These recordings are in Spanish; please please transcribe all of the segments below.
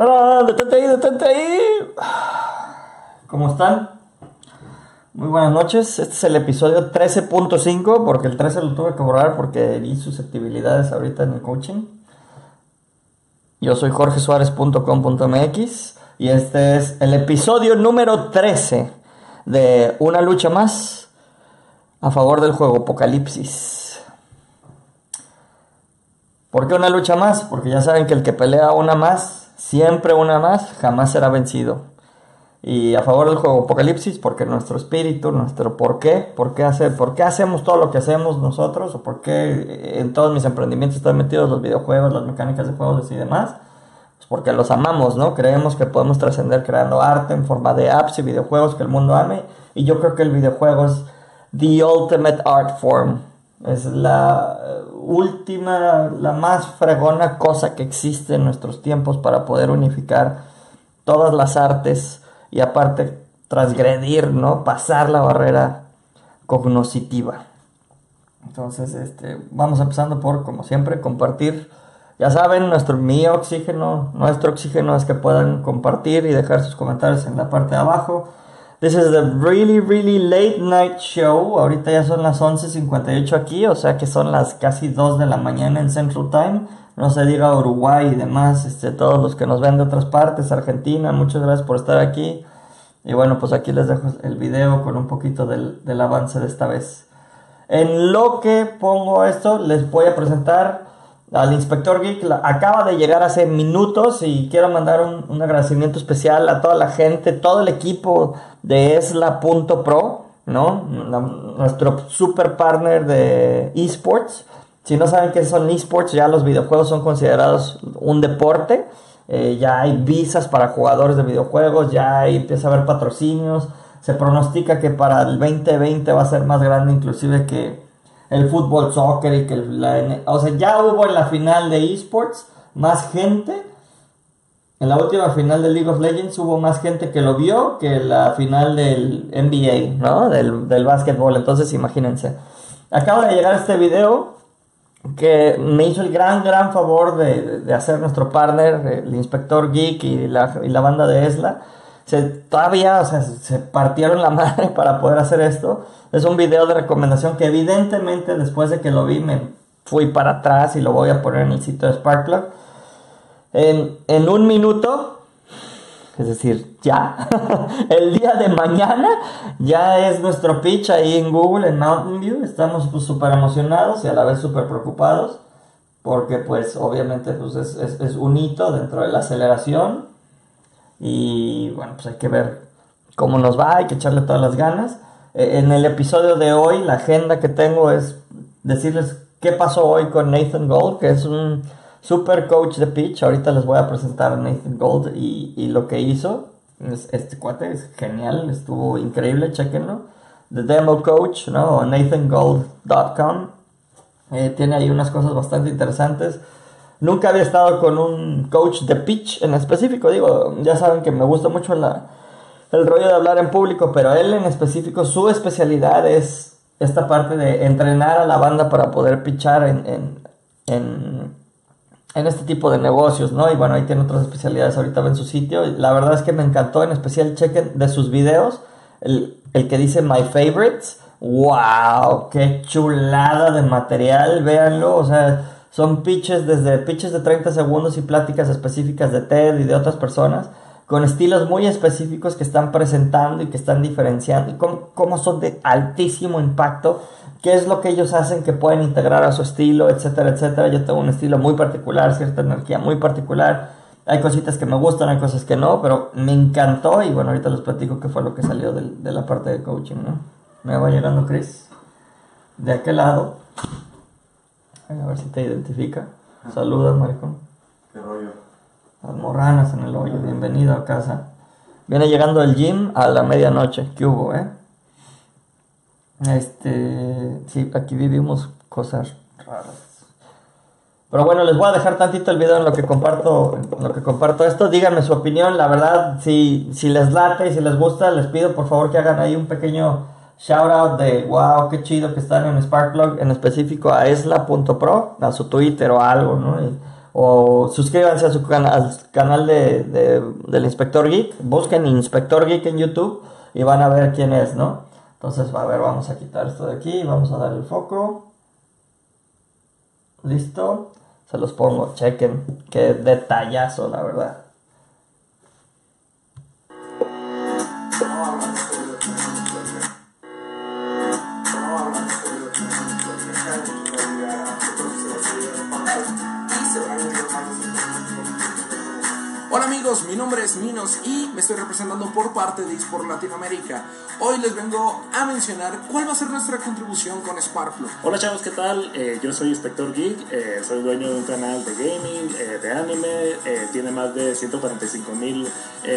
¡Tarán! ¡Detente ahí, detente ahí! ¿Cómo están? Muy buenas noches. Este es el episodio 13.5 porque el 13 lo tuve que borrar porque vi susceptibilidades ahorita en el coaching. Yo soy jorgesuárez.com.mx y este es el episodio número 13 de Una lucha más a favor del juego Apocalipsis. ¿Por qué una lucha más? Porque ya saben que el que pelea una más siempre una más, jamás será vencido. Y a favor del juego Apocalipsis, porque nuestro espíritu, nuestro por qué, por qué, hacer, por qué hacemos todo lo que hacemos nosotros, o por qué en todos mis emprendimientos están metidos los videojuegos, las mecánicas de juegos y demás, pues porque los amamos, ¿no? Creemos que podemos trascender creando arte en forma de apps y videojuegos que el mundo ame, y yo creo que el videojuego es the ultimate art form, es la última, la más fregona cosa que existe en nuestros tiempos para poder unificar todas las artes y aparte transgredir, ¿no? Pasar la barrera cognoscitiva. Entonces, este, vamos empezando por, como siempre, compartir. Ya saben, nuestro mi oxígeno, nuestro oxígeno es que puedan compartir y dejar sus comentarios en la parte de abajo. This is the really, really late night show. Ahorita ya son las 11.58 aquí, o sea que son las casi 2 de la mañana en Central Time. No se diga Uruguay y demás, este, todos los que nos ven de otras partes, Argentina, muchas gracias por estar aquí. Y bueno, pues aquí les dejo el video con un poquito del, del avance de esta vez. En lo que pongo esto, les voy a presentar al inspector Geek. acaba de llegar hace minutos y quiero mandar un, agradecimiento especial a toda la gente, todo el equipo de Esla.pro, ¿no? nuestro super partner de esports. Si no saben qué son esports, ya los videojuegos son considerados un deporte. Eh, ya hay visas para jugadores de videojuegos, ya empieza a haber patrocinios. Se pronostica que para el 2020 va a ser más grande inclusive que, el fútbol soccer y que la, o sea, ya hubo en la final de esports más gente. En la última final de League of Legends hubo más gente que lo vio que la final del NBA, ¿no? Del, del básquetbol. Entonces, imagínense. Acaba de llegar este video que me hizo el gran, gran favor de, de hacer nuestro partner, el Inspector Geek y la, y la banda de Esla se, todavía, se partieron la madre para poder hacer esto. Es un video de recomendación que evidentemente después de que lo vi me fui para atrás y lo voy a poner en el sitio de Sparkplug. En, un minuto, es decir, ya, el día de mañana ya es nuestro pitch ahí en Google, en Mountain View. Estamos súper pues, emocionados y a la vez súper preocupados porque pues obviamente pues es, es, es un hito dentro de la aceleración y bueno, pues hay que ver cómo nos va, hay que echarle todas las ganas. Eh, en el episodio de hoy, la agenda que tengo es decirles qué pasó hoy con Nathan Gold, que es un super coach de pitch. Ahorita les voy a presentar a Nathan Gold y, y lo que hizo. este cuate es genial, estuvo increíble, chequenlo. The Demo Coach, ¿no? NathanGold.com. Eh, tiene ahí unas cosas bastante interesantes. Nunca había estado con un coach de pitch en específico. Digo, ya saben que me gusta mucho el rollo de hablar en público, pero él en específico, su especialidad es esta parte de entrenar a la banda para poder pitchar en, en, en, en este tipo de negocios, ¿no? Y bueno, ahí tiene otras especialidades ahorita en su sitio. La verdad es que me encantó, en especial chequen de sus videos, el, el que dice My Favorites. ¡Wow! ¡Qué chulada de material! Véanlo, o sea son pitches desde pitches de 30 segundos y pláticas específicas de TED y de otras personas con estilos muy específicos que están presentando y que están diferenciando y cómo, son de altísimo impacto, qué es lo que ellos hacen que pueden integrar a su estilo, etcétera, etcétera. Yo tengo un estilo muy particular, cierta energía muy particular. Hay cositas que me gustan, hay cosas que no, pero me encantó y bueno, ahorita les platico qué fue lo que salió de, de la parte de coaching, ¿no? Me va llegando Chris. De aquel lado. A ver si te identifica. Saludos, maricón. ¿Qué rollo? Las morranas en el hoyo. Bienvenido a casa. Viene llegando el gym a la medianoche. ¿Qué hubo, eh? Este. Sí, aquí vivimos cosas raras. Pero bueno, les voy a dejar tantito el video en lo que comparto, en lo que comparto esto. Díganme su opinión. La verdad, si, si les late y si les gusta, les pido por favor que hagan ahí un pequeño Shout out de wow, qué chido que están en Sparkplug, en específico a esla.pro, a su Twitter o algo, ¿no? o suscríbanse a su al canal de, del Inspector Geek, busquen Inspector Geek en YouTube y van a ver quién es, ¿no? Entonces, a ver, vamos a quitar esto de aquí, vamos a dar el foco. Listo, se los pongo, chequen, qué detallazo, la verdad. Nombre es Minos y me estoy representando por parte de eSport Latinoamérica. Hoy les vengo a mencionar cuál va a ser nuestra contribución con Sparkflow. Hola chavos, ¿qué tal? Eh, yo soy Inspector Geek, eh, soy dueño de un canal de gaming, eh, de anime, tiene más de 145 mil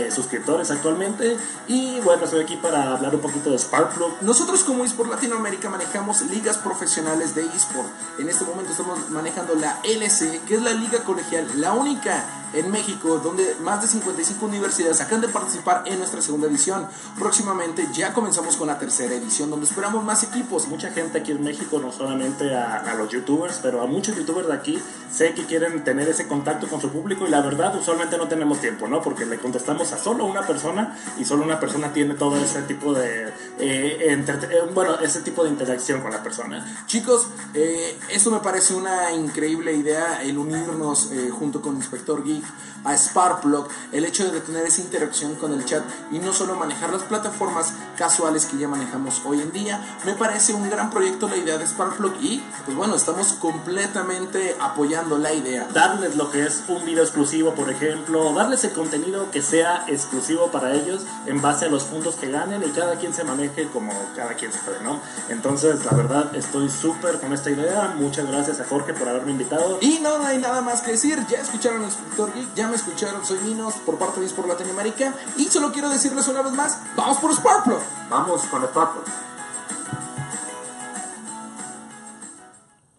suscriptores actualmente y bueno, estoy aquí para hablar un poquito de Sparkflow. Nosotros como eSport Latinoamérica manejamos ligas profesionales de eSport. En este momento estamos manejando la LC, que es la liga colegial, la única en México donde más de 55 universidades acaban de participar en nuestra segunda edición. Próximamente ya comenzamos con la tercera edición, donde esperamos más equipos. Mucha gente aquí en México, no solamente a, los youtubers, pero a muchos youtubers de aquí, sé que quieren tener ese contacto con su público y la verdad usualmente no tenemos tiempo, ¿no? Porque le contestamos a solo una persona y solo una persona tiene todo ese tipo de, eh, eh, bueno, ese tipo de interacción con la persona. Chicos, eh, esto me parece una increíble idea, el unirnos junto con Inspector Geek a Sparkplug, el hecho de tener esa interacción con el chat y no solo manejar las plataformas casuales que ya manejamos hoy en día, me parece un gran proyecto la idea de Sparkplug y pues bueno, estamos completamente apoyando la idea. Darles lo que es un video exclusivo, por ejemplo, darles el contenido que sea exclusivo para ellos en base a los puntos que ganen y cada quien se maneje como cada quien se puede, ¿no? Entonces, la verdad, estoy súper con esta idea. Muchas gracias a Jorge por haberme invitado. Y no, hay nada más que decir. Ya escucharon el Inspector Geek, ya me escucharon, soy Minos por parte de por Latinoamérica. Y solo quiero decirles una vez más, vamos por Sparkplug. Vamos con Sparkplug.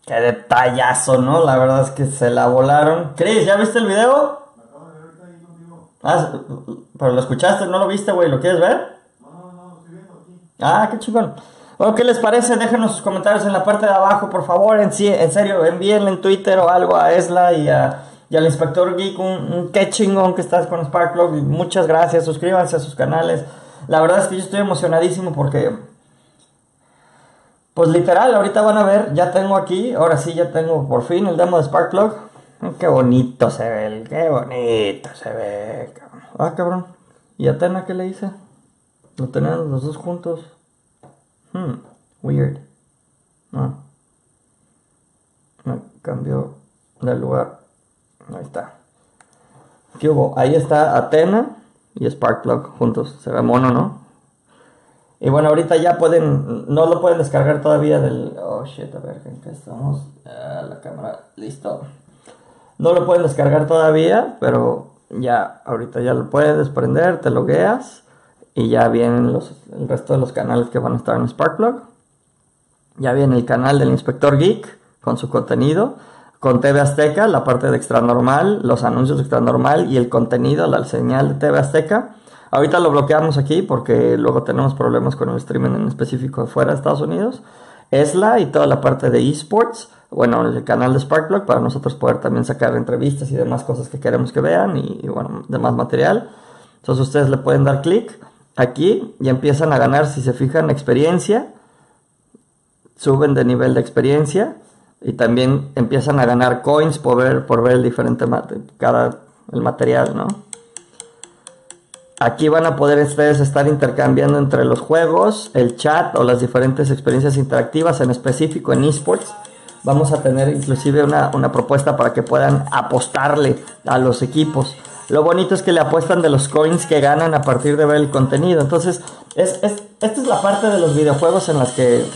Qué detallazo, ¿no? La verdad es que se la volaron. Chris, ¿ya viste el video? Ah, pero lo escuchaste, ¿no lo viste, güey? ¿Lo quieres ver? No, no, no, lo estoy viendo aquí. Ah, qué chingón. Bueno, ¿qué les parece? Déjenos sus comentarios en la parte de abajo, por favor. En, en serio, envíenle en Twitter o algo a Esla y a y al inspector Geek, un, qué chingón que estás con Sparkplug. Muchas gracias, suscríbanse a sus canales. La verdad es que yo estoy emocionadísimo porque, pues literal, ahorita van a ver, ya tengo aquí, ahora sí ya tengo por fin el demo de Sparkplug. Qué bonito se ve, qué bonito se ve. Ah, cabrón. ¿Y Atena qué le hice? Lo tenían los dos juntos. Hmm, weird. Ah. Me cambió de lugar. Ahí está. ¿Qué? Ahí está Atena y Sparkplug juntos. Se ve mono, ¿no? Y bueno, ahorita ya pueden, no lo pueden descargar todavía del... Oh, shit, a ver, ¿en qué estamos? Ah, la cámara, listo. No lo pueden descargar todavía, pero ya, ahorita ya lo puedes desprender, te logueas y ya vienen los, el resto de los canales que van a estar en Sparkplug. Ya viene el canal del Inspector Geek con su contenido con TV Azteca, la parte de extra normal, los anuncios de extra normal y el contenido, la señal de TV Azteca. Ahorita lo bloqueamos aquí porque luego tenemos problemas con el streaming en específico fuera de Estados Unidos. ESLA y toda la parte de esports, bueno, el canal de Sparkplug para nosotros poder también sacar entrevistas y demás cosas que queremos que vean y, y bueno, demás material. Entonces ustedes le pueden dar clic aquí y empiezan a ganar, si se fijan, experiencia. Suben de nivel de experiencia y también empiezan a ganar coins por ver, por ver el diferente cada el material, ¿no? Aquí van a poder ustedes estar intercambiando entre los juegos, el chat o las diferentes experiencias interactivas, en específico en esports. Vamos a tener inclusive una, propuesta para que puedan apostarle a los equipos. Lo bonito es que le apuestan de los coins que ganan a partir de ver el contenido. Entonces, es, es, esta es la parte de los videojuegos en las que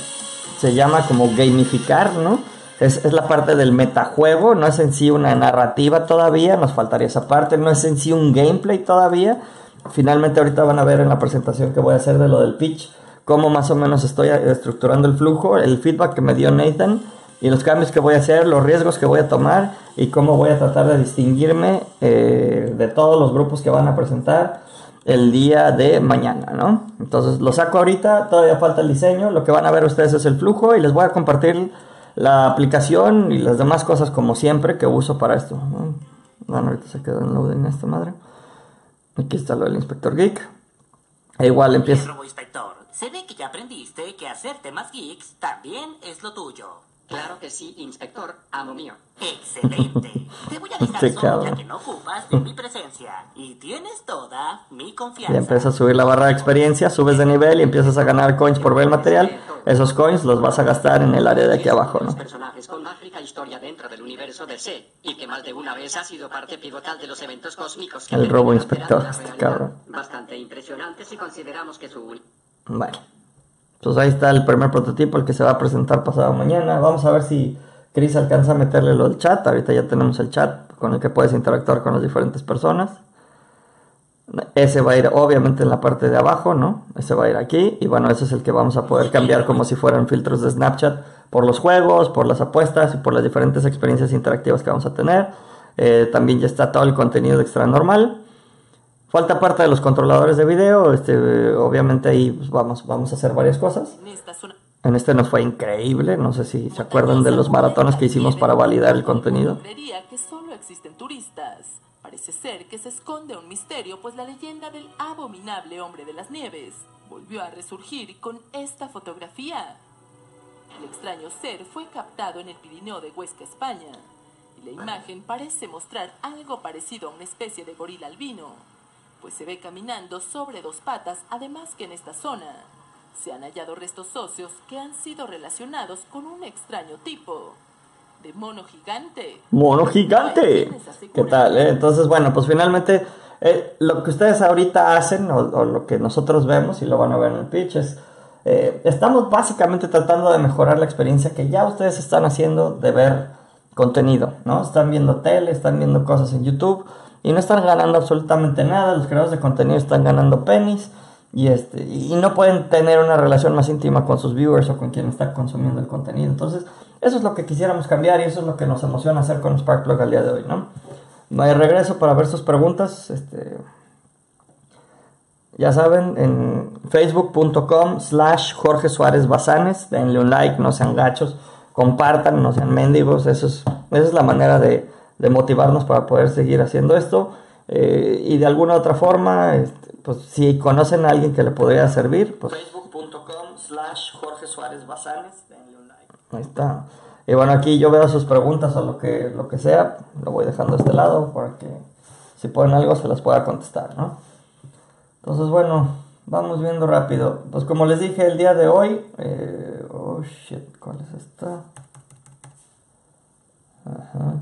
se llama como gamificar, ¿no? Es, la parte del metajuego, no es en sí una narrativa todavía, nos faltaría esa parte, no es en sí un gameplay todavía. Finalmente ahorita van a ver en la presentación que voy a hacer de lo del pitch, cómo más o menos estoy estructurando el flujo, el feedback que me dio Nathan y los cambios que voy a hacer, los riesgos que voy a tomar y cómo voy a tratar de distinguirme eh, de todos los grupos que van a presentar el día de mañana, ¿no? Entonces lo saco ahorita, todavía falta el diseño, lo que van a ver ustedes es el flujo y les voy a compartir la aplicación y las demás cosas como siempre que uso para esto. ¿no? Bueno, ahorita se quedó en loading esta madre. Aquí está lo del inspector geek. E igual empieza. Robo Inspector, se ve que ya aprendiste que hacer temas geeks también es lo tuyo. Claro que sí, inspector, amo mío. Excelente. Te voy a dejar Este solo ya que no ocupas de mi presencia. Y tienes toda mi confianza. Ya empiezas a subir la barra de experiencia, subes de nivel y empiezas a ganar coins por ver el material. Esos coins los vas a gastar en el área de aquí abajo, ¿no? personajes con más rica historia dentro del universo DC y que más de una vez ha sido parte pivotal de los eventos cósmicos que El robo inspector, este cabrón. Bastante impresionante si consideramos que su Bueno, pues ahí está el primer prototipo, el que se va a presentar pasado mañana. Vamos a ver si Chris alcanza a meterle lo del chat. Ahorita ya tenemos el chat con el que puedes interactuar con las diferentes personas. Ese va a ir obviamente en la parte de abajo, ¿no? Ese va a ir aquí. Y bueno, ese es el que vamos a poder cambiar como si fueran filtros de Snapchat por los juegos, por las apuestas y por las diferentes experiencias interactivas que vamos a tener. Eh, también ya está todo el contenido extra normal. Falta parte de los controladores de video. Este, obviamente ahí pues, vamos, vamos a hacer varias cosas. En este nos fue increíble. No sé si se acuerdan de los maratones que hicimos para validar el contenido. Que solo existen turistas. Parece ser que se esconde un misterio, pues la leyenda del abominable hombre de las nieves volvió a resurgir con esta fotografía. El extraño ser fue captado en el Pirineo de Huesca, España, y la imagen parece mostrar algo parecido a una especie de gorila albino, pues se ve caminando sobre dos patas, además que en esta zona se han hallado restos óseos que han sido relacionados con un extraño tipo de mono gigante. Mono gigante. ¿Qué tal? eh? Entonces, bueno, pues finalmente eh, lo que ustedes ahorita hacen o, o lo que nosotros vemos y lo van a ver en el pitch es eh, estamos básicamente tratando de mejorar la experiencia que ya ustedes están haciendo de ver contenido, ¿no? Están viendo tele, están viendo cosas en YouTube y no están ganando absolutamente nada. Los creadores de contenido están ganando pennies y este y no pueden tener una relación más íntima con sus viewers o con quien está consumiendo el contenido. Entonces, eso es lo que quisiéramos cambiar y eso es lo que nos emociona hacer con Sparkplug al día de hoy, ¿no? Me regreso para ver sus preguntas. Este, ya saben, en facebook.com slash Jorge Suárez Bazanes, denle un like, no sean gachos, compartan, no sean mendigos, eso es, esa es la manera de, de motivarnos para poder seguir haciendo esto. Eh, y de alguna otra forma, este, pues si conocen a alguien que le podría servir, pues facebook.com slash Jorge Suárez Bazanes, denle un like. Ahí está. Y bueno, aquí yo veo sus preguntas o lo que, lo que sea, lo voy dejando a este lado para que si ponen algo se las pueda contestar, ¿no? Entonces, bueno, vamos viendo rápido. Pues como les dije el día de hoy, eh, oh shit, ¿cuál es esta? Ajá.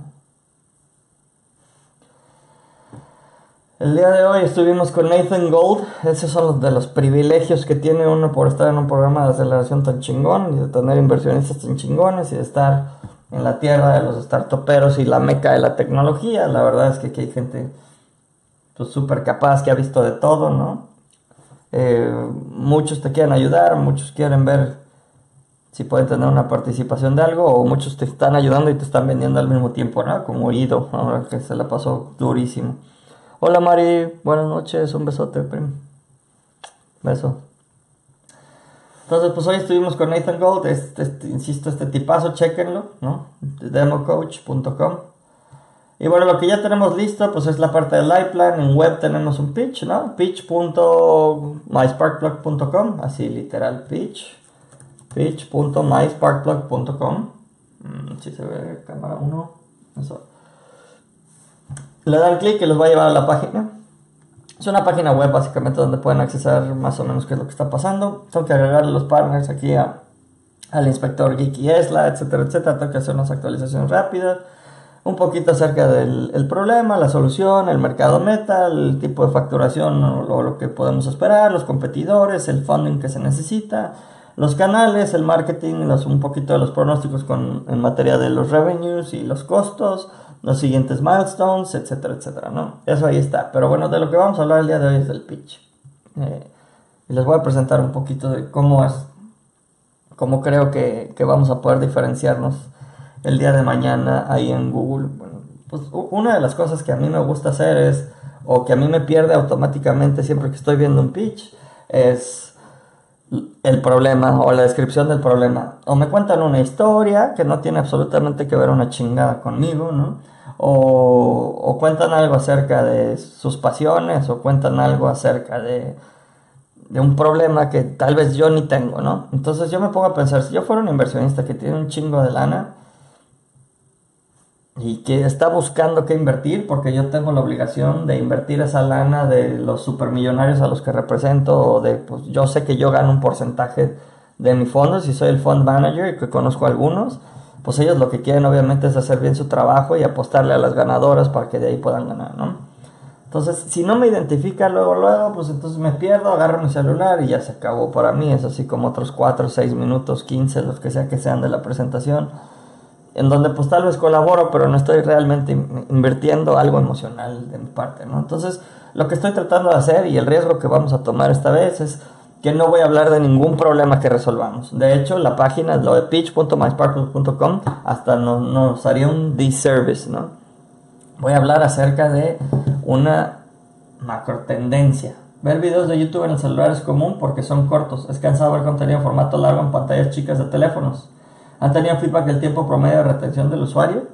El día de hoy estuvimos con Nathan Gold. Esos son los de los privilegios que tiene uno por estar en un programa de aceleración tan chingón y de tener inversionistas tan chingones y de estar en la tierra de los startuperos y la meca de la tecnología. La verdad es que aquí hay gente pues súper capaz que ha visto de todo, ¿no? Eh, muchos te quieren ayudar, muchos quieren ver si pueden tener una participación de algo o muchos te están ayudando y te están vendiendo al mismo tiempo, ¿no? Como Ido, ahora que se la pasó durísimo. Hola Mari, buenas noches, un besote, prim. Beso. Entonces, pues hoy estuvimos con Nathan Gold, este, este, insisto, este tipazo, chequenlo, ¿no? Democoach.com. Y bueno, lo que ya tenemos listo, pues es la parte del live plan. En web tenemos un pitch, ¿no? Pitch.mysparkplug.com, así literal, pitch. Pitch.mysparkplug.com. Mm, si se ve cámara 1. Eso. Le dan clic y los va a llevar a la página. Es una página web básicamente donde pueden accesar más o menos qué es lo que está pasando. Tengo que agregarle los partners aquí a, al inspector Geek y Esla, etcétera, etcétera. Tengo que hacer unas actualizaciones rápidas. Un poquito acerca del el problema, la solución, el mercado meta, el tipo de facturación o, o lo que podemos esperar, los competidores, el funding que se necesita, los canales, el marketing, un poquito de los pronósticos con, en materia de los revenues y los costos, los siguientes milestones, etcétera, etcétera, ¿no? Eso ahí está. Pero bueno, de lo que vamos a hablar el día de hoy es del pitch. Eh, y les voy a presentar un poquito de cómo es, cómo creo que, que vamos a poder diferenciarnos el día de mañana ahí en Google. Bueno, pues una de las cosas que a mí me gusta hacer es, o que a mí me pierde automáticamente siempre que estoy viendo un pitch, es el problema o la descripción del problema. O me cuentan una historia que no tiene absolutamente que ver una chingada conmigo, ¿no? O, o cuentan algo acerca de sus pasiones, o cuentan algo acerca de, de un problema que tal vez yo ni tengo, ¿no? Entonces yo me pongo a pensar, si yo fuera un inversionista que tiene un chingo de lana, y que está buscando qué invertir porque yo tengo la obligación de invertir esa lana de los supermillonarios a los que represento o de pues yo sé que yo gano un porcentaje de mi fondo si soy el fund manager y que conozco algunos pues ellos lo que quieren obviamente es hacer bien su trabajo y apostarle a las ganadoras para que de ahí puedan ganar ¿no? entonces si no me identifica luego luego pues entonces me pierdo agarro mi celular y ya se acabó para mí es así como otros 4 6 minutos 15 los que sea que sean de la presentación en donde pues tal vez colaboro, pero no estoy realmente invirtiendo algo emocional de mi parte, ¿no? Entonces, lo que estoy tratando de hacer y el riesgo que vamos a tomar esta vez es que no voy a hablar de ningún problema que resolvamos. De hecho, la página, lo de hasta nos, nos haría un disservice, ¿no? Voy a hablar acerca de una macro tendencia. Ver videos de YouTube en el celular es común porque son cortos. Es cansado ver contenido en formato largo en pantallas chicas de teléfonos. ¿Han tenido feedback del tiempo promedio de retención del usuario?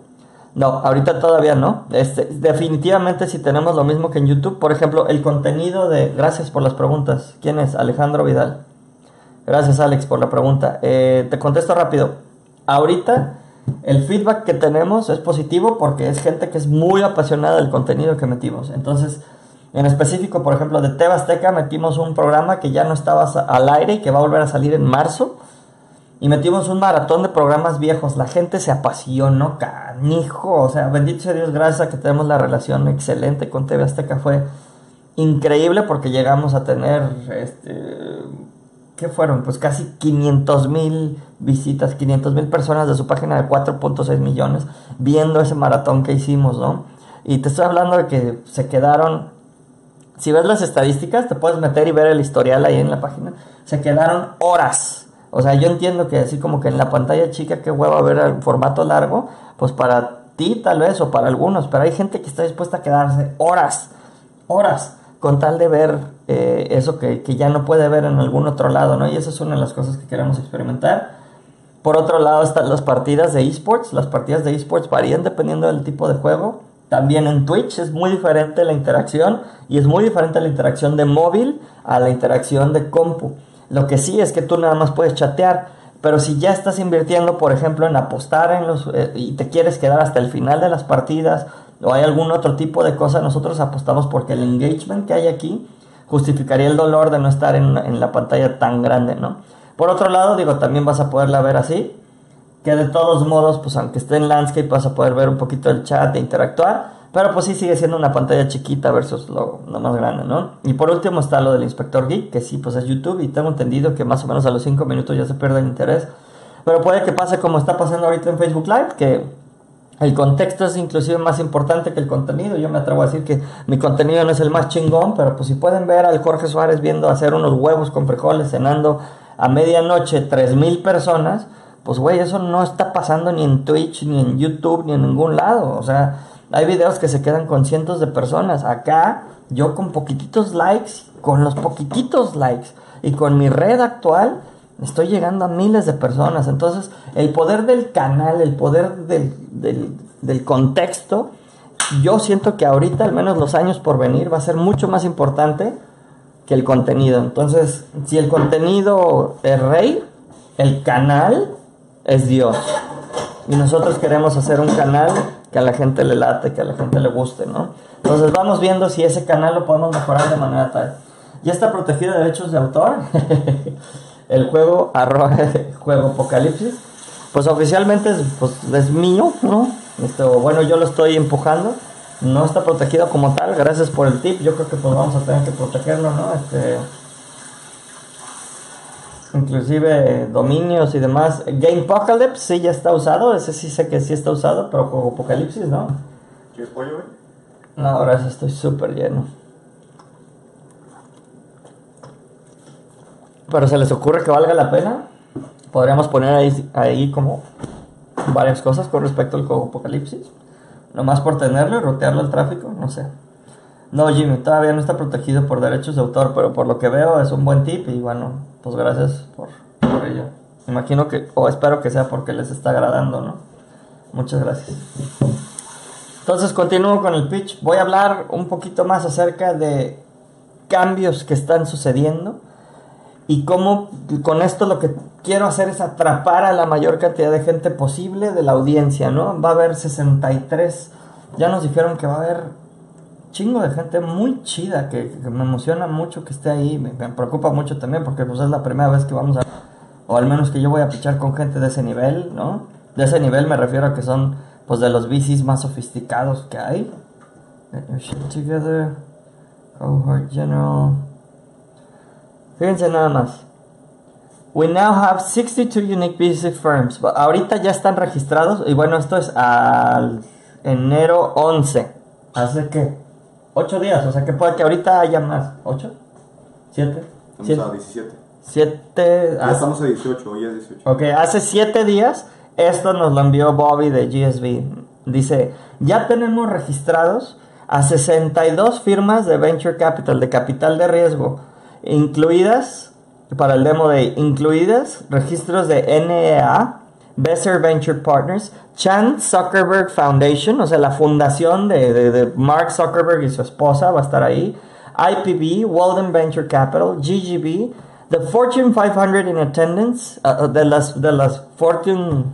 No, ahorita todavía no. Este, definitivamente si tenemos lo mismo que en YouTube, por ejemplo, el contenido de... Gracias por las preguntas. ¿Quién es? Alejandro Vidal. Gracias Alex por la pregunta. Eh, te contesto rápido. Ahorita el feedback que tenemos es positivo porque es gente que es muy apasionada del contenido que metimos. Entonces, en específico, por ejemplo, de Tebasteca metimos un programa que ya no estaba al aire y que va a volver a salir en marzo y metimos un maratón de programas viejos. La gente se apasionó, canijo. O sea, bendito sea Dios, gracias a que tenemos la relación excelente con TV Azteca. Fue increíble porque llegamos a tener, este, ¿qué fueron? Pues casi 500 mil visitas, 500 mil personas de su página de 4.6 millones viendo ese maratón que hicimos, ¿no? Y te estoy hablando de que se quedaron, si ves las estadísticas, te puedes meter y ver el historial ahí en la página, se quedaron horas o sea, yo entiendo que así como que en la pantalla chica, qué huevo ver el formato largo, pues para ti tal vez o para algunos, pero hay gente que está dispuesta a quedarse horas, horas, con tal de ver eh, eso que, que, ya no puede ver en algún otro lado, ¿no? Y esa es una de las cosas que queremos experimentar. Por otro lado están las partidas de esports, las partidas de esports varían dependiendo del tipo de juego. También en Twitch es muy diferente la interacción y es muy diferente la interacción de móvil a la interacción de compu. Lo que sí es que tú nada más puedes chatear, pero si ya estás invirtiendo, por ejemplo, en apostar en los eh, y te quieres quedar hasta el final de las partidas o hay algún otro tipo de cosa, nosotros apostamos porque el engagement que hay aquí justificaría el dolor de no estar en, en la pantalla tan grande, ¿no? Por otro lado, digo, también vas a poderla ver así, que de todos modos, pues aunque esté en landscape, vas a poder ver un poquito el chat e interactuar. Pero pues sí sigue siendo una pantalla chiquita versus lo, más grande, ¿no? Y por último está lo del Inspector Geek, que sí, pues es YouTube y tengo entendido que más o menos a los 5 minutos ya se pierde el interés. Pero puede que pase como está pasando ahorita en Facebook Live, que el contexto es inclusive más importante que el contenido. Yo me atrevo a decir que mi contenido no es el más chingón, pero pues si pueden ver al Jorge Suárez viendo hacer unos huevos con frijoles cenando a medianoche 3.000 personas, pues güey, eso no está pasando ni en Twitch, ni en YouTube, ni en ningún lado. O sea, hay videos que se quedan con cientos de personas. Acá, yo con poquititos likes, con los poquititos likes y con mi red actual, estoy llegando a miles de personas. Entonces, el poder del canal, el poder del, del, contexto, yo siento que ahorita, al menos los años por venir, va a ser mucho más importante que el contenido. Entonces, si el contenido es rey, el canal es Dios. Y nosotros queremos hacer un canal que a la gente le late, que a la gente le guste, ¿no? Entonces vamos viendo si ese canal lo podemos mejorar de manera tal. Ya está protegido de derechos de autor. el juego arroba juego Apocalipsis. Pues oficialmente es, pues, es mío, ¿no? Esto, bueno, yo lo estoy empujando. No está protegido como tal. Gracias por el tip. Yo creo que pues vamos a tener que protegerlo, ¿no? Este, inclusive dominios y demás. Game Apocalypse sí ya está usado, ese sí sé que sí está usado, pero como Apocalipsis no. ¿Quieres pollo, güey? No, ahora sí estoy súper lleno. Pero se les ocurre que valga la pena. Podríamos poner ahí, ahí como varias cosas con respecto al juego Apocalipsis. Nomás por tenerlo y rotearlo el tráfico, no sé. No, Jimmy, todavía no está protegido por derechos de autor, pero por lo que veo es un buen tip y bueno, pues gracias por, por ello. Imagino que, o espero que sea porque les está agradando, ¿no? Muchas gracias. Entonces continúo con el pitch. Voy a hablar un poquito más acerca de cambios que están sucediendo y cómo con esto lo que quiero hacer es atrapar a la mayor cantidad de gente posible de la audiencia, ¿no? Va a haber 63, ya nos dijeron que va a haber chingo de gente muy chida que, me emociona mucho que esté ahí, me, preocupa mucho también porque pues es la primera vez que vamos a, o al menos que yo voy a pichar con gente de ese nivel, ¿no? De ese nivel me refiero a que son pues de los VCs más sofisticados que hay. Your shit together. Cohort General. Fíjense nada más. We now have 62 unique VC firms. Ahorita ya están registrados. Y bueno, esto es al enero 11. ¿Hace qué? 8 días. O sea que puede que ahorita haya más. ¿8? ¿7? Estamos a 17. 7. Ya estamos a 18, hoy es 18. Ok, hace 7 días esto nos lo envió Bobby de GSB. Dice, ya tenemos registrados a 62 firmas de Venture Capital, de capital de riesgo, incluidas, para el demo de incluidas, registros de NEA, Besser Venture Partners, Chan Zuckerberg Foundation, o sea, la fundación de, de- de Mark Zuckerberg y su esposa va a estar ahí, IPB, Walden Venture Capital, GGB, The Fortune 500 in attendance, uh, uh, de las, de las Fortune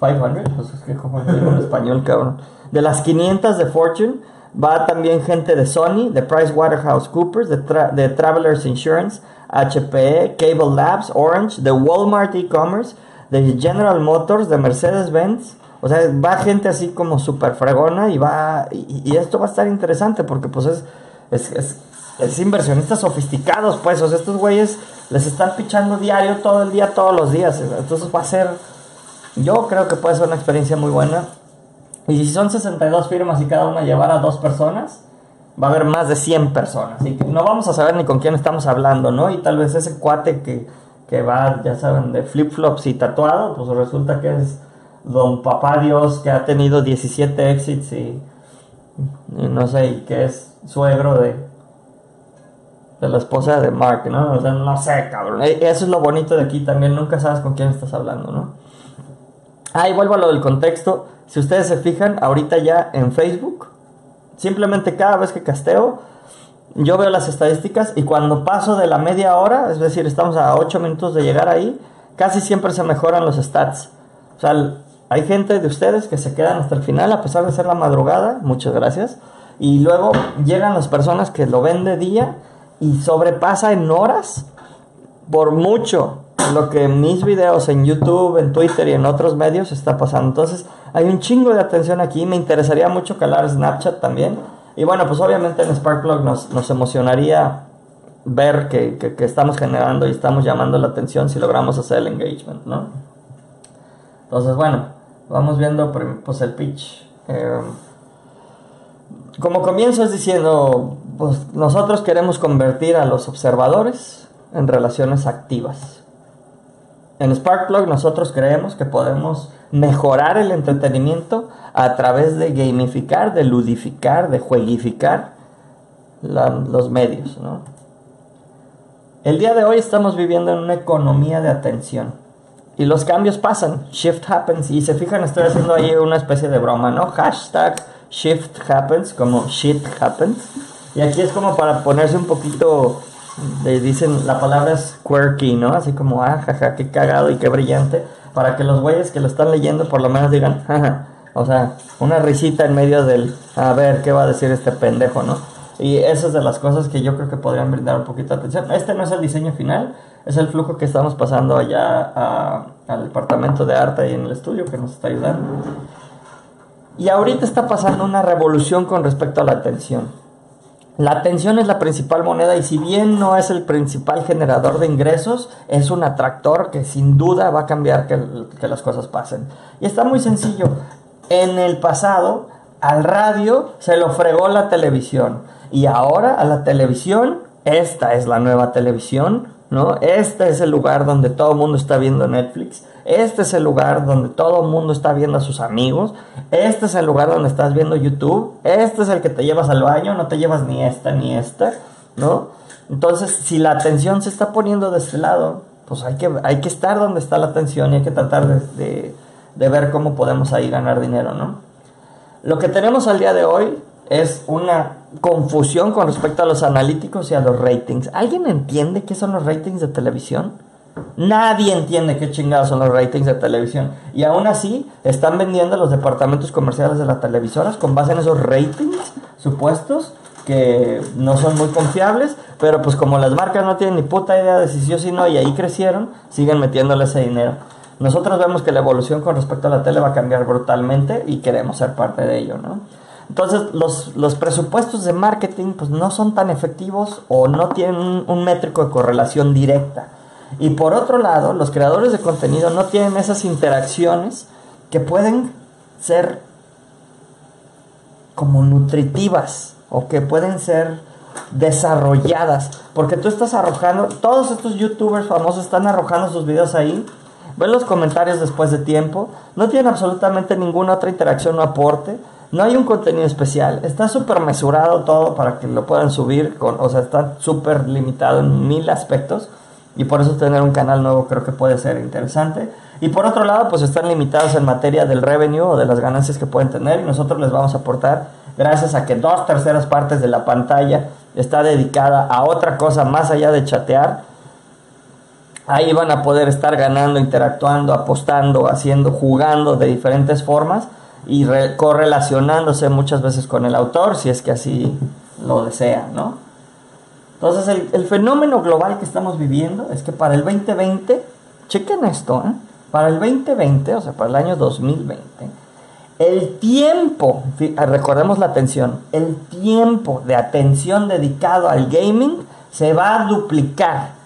500, pues es que como digo en español, cabrón. De las 500 de Fortune, va también gente de Sony, de PricewaterhouseCoopers, de, Tra- de Travelers Insurance, HPE, Cable Labs, Orange, de Walmart E-Commerce, de General Motors, de Mercedes-Benz. O sea, va gente así como súper fregona y va. Y, esto va a estar interesante porque, pues, es. es, es inversionistas sofisticados, pues, o sea, estos güeyes les están pichando diario, todo el día, todos los días. Entonces va a ser, yo creo que puede ser una experiencia muy buena. Y si son 62 firmas y cada una llevar a dos personas, va a haber más de 100 personas. Y no vamos a saber ni con quién estamos hablando, ¿no? Y tal vez ese cuate que, que va, ya saben, de flip-flops y tatuado, pues resulta que es don papá Dios que ha tenido 17 exits y, no sé, y que es suegro de, de la esposa de Mark, ¿no? O sea, no sé, cabrón. E- Eso es lo bonito de aquí también, nunca sabes con quién estás hablando, ¿no? Ah, y vuelvo a lo del contexto. Si ustedes se fijan, ahorita ya en Facebook, simplemente cada vez que casteo, yo veo las estadísticas y cuando paso de la media hora, es decir, estamos a 8 minutos de llegar ahí, casi siempre se mejoran los stats. O sea, hay gente de ustedes que se quedan hasta el final a pesar de ser la madrugada, muchas gracias. Y luego llegan las personas que lo ven de día y sobrepasa en horas por mucho lo que mis videos en YouTube, en Twitter y en otros medios está pasando. Entonces, hay un chingo de atención aquí. Me interesaría mucho calar Snapchat también. Y bueno, pues obviamente en Sparkplug nos, nos emocionaría ver que, que- estamos generando y estamos llamando la atención si logramos hacer el engagement, ¿no? Entonces, bueno, vamos viendo pues el pitch. Eh, como comienzo es diciendo, pues nosotros queremos convertir a los observadores en relaciones activas. En Sparkplug nosotros creemos que podemos mejorar el entretenimiento a través de gamificar, de ludificar, de jueguificar la- los medios. ¿no? El día de hoy estamos viviendo en una economía de atención. Y los cambios pasan, shift happens. Y se fijan, estoy haciendo ahí una especie de broma, ¿no? Hashtag shift happens, como shit happens. Y aquí es como para ponerse un poquito, de- dicen, la palabra es quirky, ¿no? Así como, ah, jaja, qué cagado y qué brillante. Para que los güeyes que lo están leyendo por lo menos digan, jaja. O sea, una risita en medio del, a ver, ¿qué va a decir este pendejo, no? Y esas de las cosas que yo creo que podrían brindar un poquito de atención. Este no es el diseño final, es el flujo que estamos pasando allá a- al departamento de arte y en el estudio que nos está ayudando. Y ahorita está pasando una revolución con respecto a la atención. La atención es la principal moneda y si bien no es el principal generador de ingresos, es un atractor que sin duda va a cambiar que, que las cosas pasen. Y está muy sencillo. En el pasado, al radio se lo fregó la televisión. Y ahora a la televisión, esta es la nueva televisión, ¿no? Este es el lugar donde todo el mundo está viendo Netflix. Este es el lugar donde todo el mundo está viendo a sus amigos. Este es el lugar donde estás viendo YouTube. Este es el que te llevas al baño, no te llevas ni esta ni esta, ¿no? Entonces, si la atención se está poniendo de este lado, pues hay que, hay que estar donde está la atención y hay que tratar de, de- de ver cómo podemos ahí ganar dinero, ¿no? Lo que tenemos al día de hoy es una confusión con respecto a los analíticos y a los ratings. ¿Alguien entiende qué son los ratings de televisión? Nadie entiende qué chingados son los ratings de televisión. Y aún así están vendiendo los departamentos comerciales de las televisoras con base en esos ratings supuestos que no son muy confiables, pero pues como las marcas no tienen ni puta idea de si sí o si no y ahí crecieron, siguen metiéndole ese dinero. Nosotros vemos que la evolución con respecto a la tele va a cambiar brutalmente y queremos ser parte de ello, ¿no? Entonces los, los presupuestos de marketing pues no son tan efectivos o no tienen un, un métrico de correlación directa. Y por otro lado, los creadores de contenido no tienen esas interacciones que pueden ser como nutritivas o que pueden ser desarrolladas. Porque tú estás arrojando, todos estos youtubers famosos están arrojando sus videos ahí. Ven los comentarios después de tiempo. No tienen absolutamente ninguna otra interacción o aporte. No hay un contenido especial. Está súper mesurado todo para que lo puedan subir. Con, o sea, está súper limitado en mil aspectos. Y por eso tener un canal nuevo creo que puede ser interesante. Y por otro lado, pues están limitados en materia del revenue o de las ganancias que pueden tener. Y nosotros les vamos a aportar gracias a que dos terceras partes de la pantalla está dedicada a otra cosa más allá de chatear. Ahí van a poder estar ganando, interactuando, apostando, haciendo, jugando de diferentes formas y re- correlacionándose muchas veces con el autor si es que así lo desea, ¿no? Entonces el, fenómeno global que estamos viviendo es que para el 2020, chequen esto, ¿eh? para el 2020, o sea, para el año 2020, el tiempo, ah, recordemos la atención, el tiempo de atención dedicado al gaming se va a duplicar.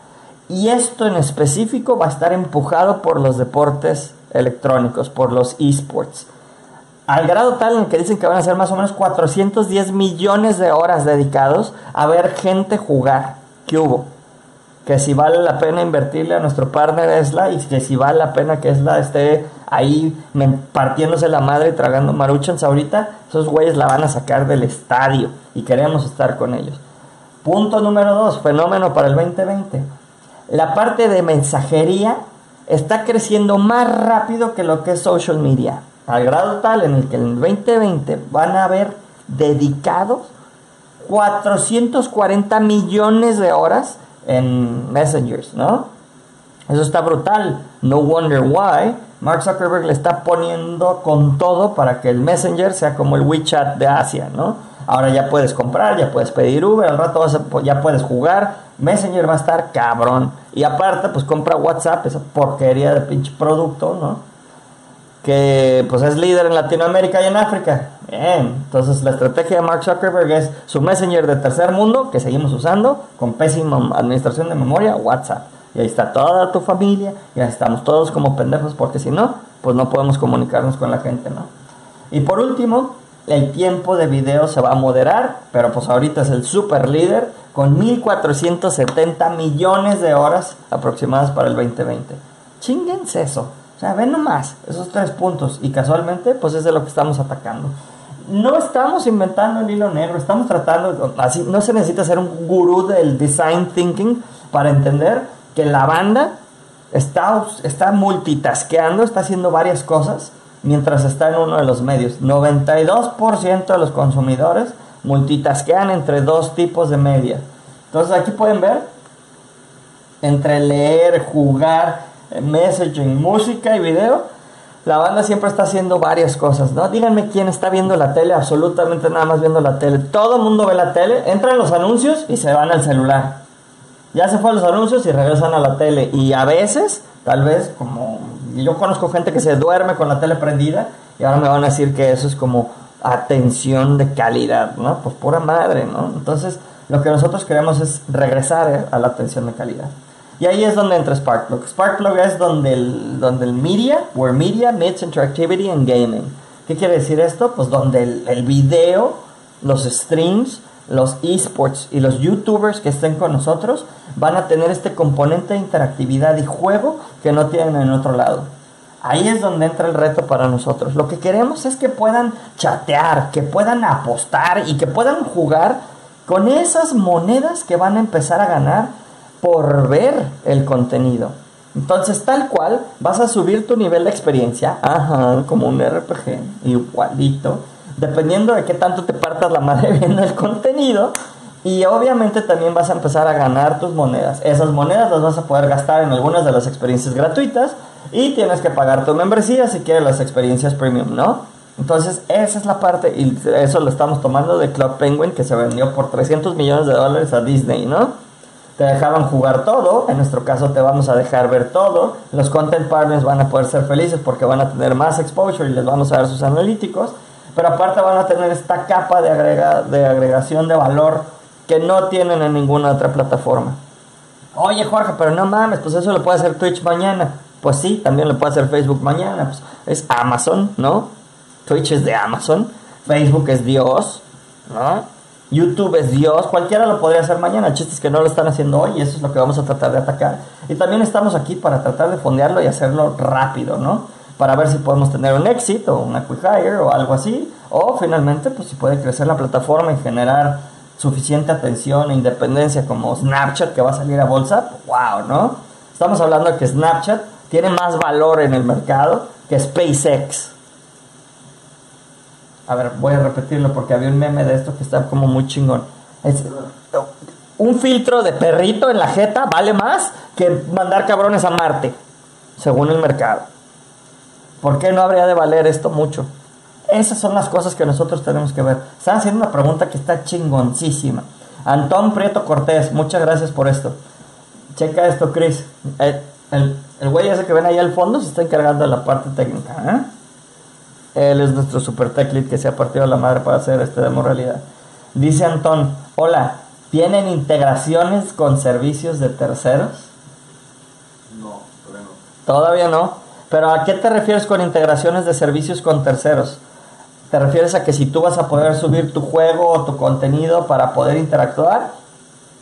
Y esto en específico va a estar empujado por los deportes electrónicos, por los esports. Al grado tal en que dicen que van a ser más o menos 410 millones de horas dedicados a ver gente jugar. ¿Qué hubo? Que si vale la pena invertirle a nuestro partner Esla y que si vale la pena que Esla esté ahí partiéndose la madre y tragando maruchans ahorita, esos güeyes la van a sacar del estadio y queremos estar con ellos. Punto número dos, fenómeno para el 2020. La parte de mensajería está creciendo más rápido que lo que es social media. Al grado tal en el que en el 2020 van a haber dedicados 440 millones de horas en messengers, ¿no? Eso está brutal. No wonder why. Mark Zuckerberg le está poniendo con todo para que el Messenger sea como el WeChat de Asia, ¿no? Ahora ya puedes comprar, ya puedes pedir Uber, al rato vas a- ya puedes jugar. Messenger va a estar cabrón. Y aparte, pues compra WhatsApp, esa porquería de pinche producto, ¿no? que pues es líder en Latinoamérica y en África. Bien, entonces la estrategia de Mark Zuckerberg es su messenger de tercer mundo que seguimos usando con pésima administración de memoria, WhatsApp. Y ahí está toda tu familia, y ahí estamos todos como pendejos porque si no, pues no podemos comunicarnos con la gente, ¿no? Y por último, el tiempo de video se va a moderar, pero pues ahorita es el super líder con 1470 millones de horas aproximadas para el 2020. Chinguense eso. O sea, ven nomás esos tres puntos y casualmente pues es de lo que estamos atacando. No estamos inventando el hilo negro, estamos tratando, así no se necesita ser un gurú del design thinking para entender que la banda está, está multitasqueando, está haciendo varias cosas mientras está en uno de los medios. 92% de los consumidores multitasquean entre dos tipos de media. Entonces aquí pueden ver entre leer, jugar, eh, messaging, música y video, la banda siempre está haciendo varias cosas, ¿no? Díganme quién está viendo la tele, absolutamente nada más viendo la tele. Todo el mundo ve la tele, entran los anuncios y se van al celular. Ya se fue a los anuncios y regresan a la tele. Y a veces, tal vez, como yo conozco gente que se duerme con la tele prendida y ahora me van a decir que eso es como atención de calidad, ¿no? Pues pura madre, ¿no? Entonces, lo que nosotros queremos es regresar eh, a la atención de calidad. Y ahí es donde entra Sparkplug. Sparkplug es donde el, donde el media, where media meets interactivity and gaming. ¿Qué quiere decir esto? Pues donde el, el video, los streams, los esports y los youtubers que estén con nosotros van a tener este componente de interactividad y juego que no tienen en otro lado. Ahí es donde entra el reto para nosotros. Lo que queremos es que puedan chatear, que puedan apostar y que puedan jugar con esas monedas que van a empezar a ganar por ver el contenido. Entonces, tal cual, vas a subir tu nivel de experiencia, ajá, como un RPG, igualito, dependiendo de qué tanto te partas la madre viendo el contenido. Y obviamente también vas a empezar a ganar tus monedas. Esas monedas las vas a poder gastar en algunas de las experiencias gratuitas y tienes que pagar tu membresía si quieres las experiencias premium, ¿no? Entonces, esa es la parte, y eso lo estamos tomando de Club Penguin, que se vendió por 300 millones de dólares a Disney, ¿no? Te dejaban jugar todo, en nuestro caso te vamos a dejar ver todo, los content partners van a poder ser felices porque van a tener más exposure y les vamos a dar sus analíticos, pero aparte van a tener esta capa de, de agregación de valor que no tienen en ninguna otra plataforma. Oye Jorge, pero no mames, pues eso lo puede hacer Twitch mañana. Pues sí, también lo puede hacer Facebook mañana. Pues es Amazon, ¿no? Twitch es de Amazon. Facebook es Dios, ¿no? YouTube es Dios. Cualquiera lo podría hacer mañana. El chiste es que no lo están haciendo hoy y eso es lo que vamos a tratar de atacar. Y también estamos aquí para tratar de fondearlo y hacerlo rápido, ¿no? Para ver si podemos tener un éxito, una quick hire o algo así. O finalmente, pues si puede crecer la plataforma y generar suficiente atención e independencia como Snapchat que va a salir a bolsa, wow, ¿no? Estamos hablando de que Snapchat tiene más valor en el mercado que SpaceX. A ver, voy a repetirlo porque había un meme de esto que está como muy chingón. Es, un filtro de perrito en la jeta vale más que mandar cabrones a Marte, según el mercado. ¿Por qué no habría de valer esto mucho? Esas son las cosas que nosotros tenemos que ver. Están haciendo una pregunta que está chingoncísima. Antón Prieto Cortés, muchas gracias por esto. Checa esto, Chris. El, el, el güey ese que ven ahí al fondo se está encargando de la parte técnica. ¿eh? Él es nuestro super tech lead que se ha partido la madre para hacer este demo realidad. Dice Antón, hola, ¿tienen integraciones con servicios de terceros? No, todavía no. Todavía no. Pero ¿a qué te refieres con integraciones de servicios con terceros? ¿Te refieres a que si tú vas a poder subir tu juego o tu contenido para poder interactuar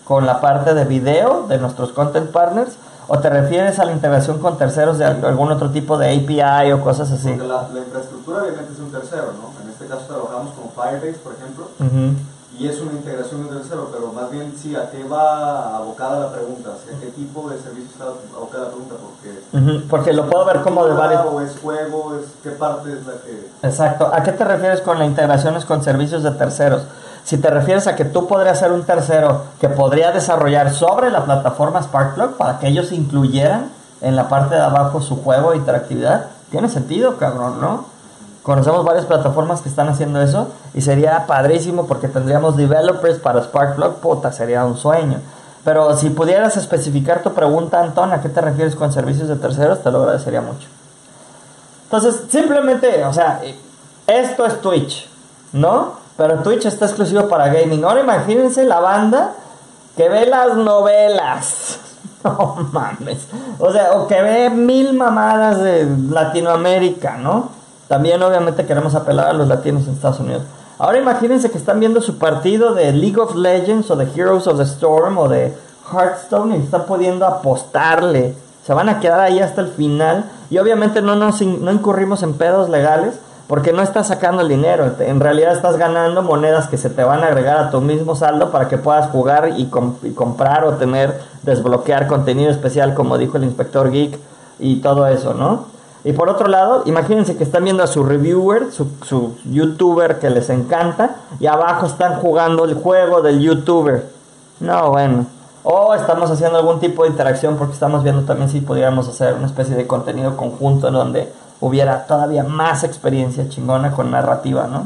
con la parte de video de nuestros content partners? ¿O te refieres a la integración con terceros de algún otro tipo de API o cosas así? Porque la, la infraestructura obviamente es un tercero, ¿no? En este caso trabajamos con Firebase, por ejemplo, Ujú. Y es una integración de un tercero, pero más bien sí, ¿a qué va abocada la pregunta? ¿A qué tipo de servicio está abocada la pregunta? Porque, Porque lo puedo ver como de varios... ¿O es juego? Es, ¿Qué parte es la que...? Exacto. ¿A qué te refieres con la integraciones con servicios de terceros? Si te refieres a que tú podrías ser un tercero que podría desarrollar sobre la plataforma Sparkplug para que ellos incluyeran en la parte de abajo su juego de interactividad, tiene sentido, cabrón, ¿no? Conocemos varias plataformas que están haciendo eso y sería padrísimo porque tendríamos developers para Sparkplug, puta, sería un sueño. Pero si pudieras especificar tu pregunta, Antón, ¿a qué te refieres con servicios de terceros? Te lo agradecería mucho. Entonces, simplemente, o sea, esto es Twitch, ¿no? Pero Twitch está exclusivo para gaming. Ahora imagínense la banda que ve las novelas. No mames. O sea, o que ve mil mamadas de Latinoamérica, ¿no? También obviamente queremos apelar a los latinos en Estados Unidos. Ahora imagínense que están viendo su partido de League of Legends o de Heroes of the Storm o de Hearthstone y están pudiendo apostarle. Se van a quedar ahí hasta el final y obviamente no, nos, no incurrimos en pedos legales porque no estás sacando el dinero. En realidad estás ganando monedas que se te van a agregar a tu mismo saldo para que puedas jugar y, y comprar o tener, desbloquear contenido especial como dijo el inspector geek y todo eso, ¿no? Y por otro lado, imagínense que están viendo a su reviewer, su, youtuber que les encanta, y abajo están jugando el juego del youtuber. No, bueno. O estamos haciendo algún tipo de interacción porque estamos viendo también si pudiéramos hacer una especie de contenido conjunto en donde hubiera todavía más experiencia chingona con narrativa, ¿no?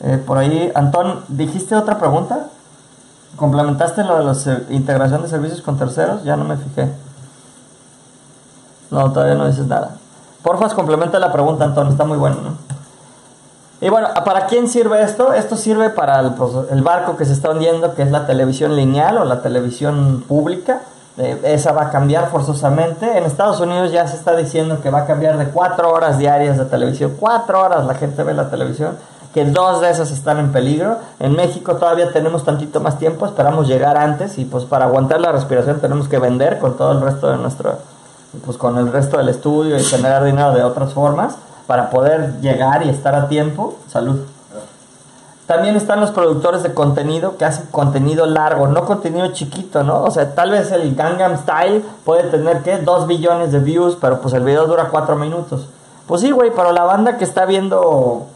Eh, por ahí, Antón, ¿dijiste otra pregunta? ¿Complementaste lo de la se- integración de servicios con terceros? Ya no me fijé. No, todavía no dices nada. Porfas, complementa la pregunta, Antón, está muy bueno, ¿no? Y bueno, ¿para quién sirve esto? Esto sirve para el, el barco que se está hundiendo, que es la televisión lineal o la televisión pública. Eh, esa va a cambiar forzosamente. En Estados Unidos ya se está diciendo que va a cambiar de cuatro horas diarias de televisión. Cuatro horas la gente ve la televisión, que dos de esas están en peligro. En México todavía tenemos tantito más tiempo, esperamos llegar antes y pues para aguantar la respiración tenemos que vender con todo el resto de nuestro, pues con el resto del estudio y generar dinero de otras formas para poder llegar y estar a tiempo. Salud. También están los productores de contenido que hacen contenido largo, no contenido chiquito, ¿no? O sea, tal vez el Gangnam Style puede tener, ¿qué? 2 billones de views, pero pues el video dura 4 minutos. Pues sí, güey, pero la banda que está viendo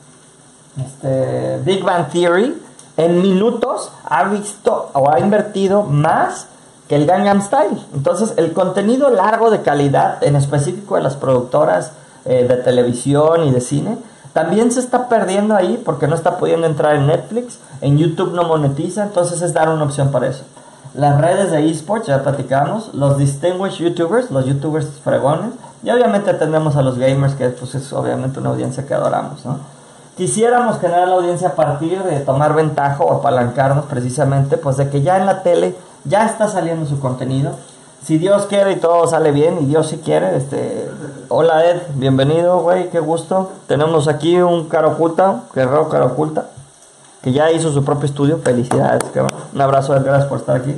este, Big Bang Theory, en minutos ha visto o ha invertido más que el Gangnam Style. Entonces, el contenido largo de calidad, en específico de las productoras eh, de televisión y de cine, también se está perdiendo ahí porque no está pudiendo entrar en Netflix, en YouTube no monetiza, entonces es dar una opción para eso. Las redes de esports, ya platicamos, los distinguished YouTubers, los YouTubers fregones, y obviamente tenemos a los gamers, que pues, es obviamente una audiencia que adoramos, ¿no? Quisiéramos generar la audiencia a partir de tomar ventaja o apalancarnos precisamente, pues de que ya en la tele ya está saliendo su contenido. Si Dios quiere y todo sale bien, y Dios si quiere, este... Hola Ed, bienvenido, güey, qué gusto. Tenemos aquí un caro oculta, guerrero caro oculta, que ya hizo su propio estudio. Felicidades, cabrón. Un abrazo, Ed, gracias por estar aquí.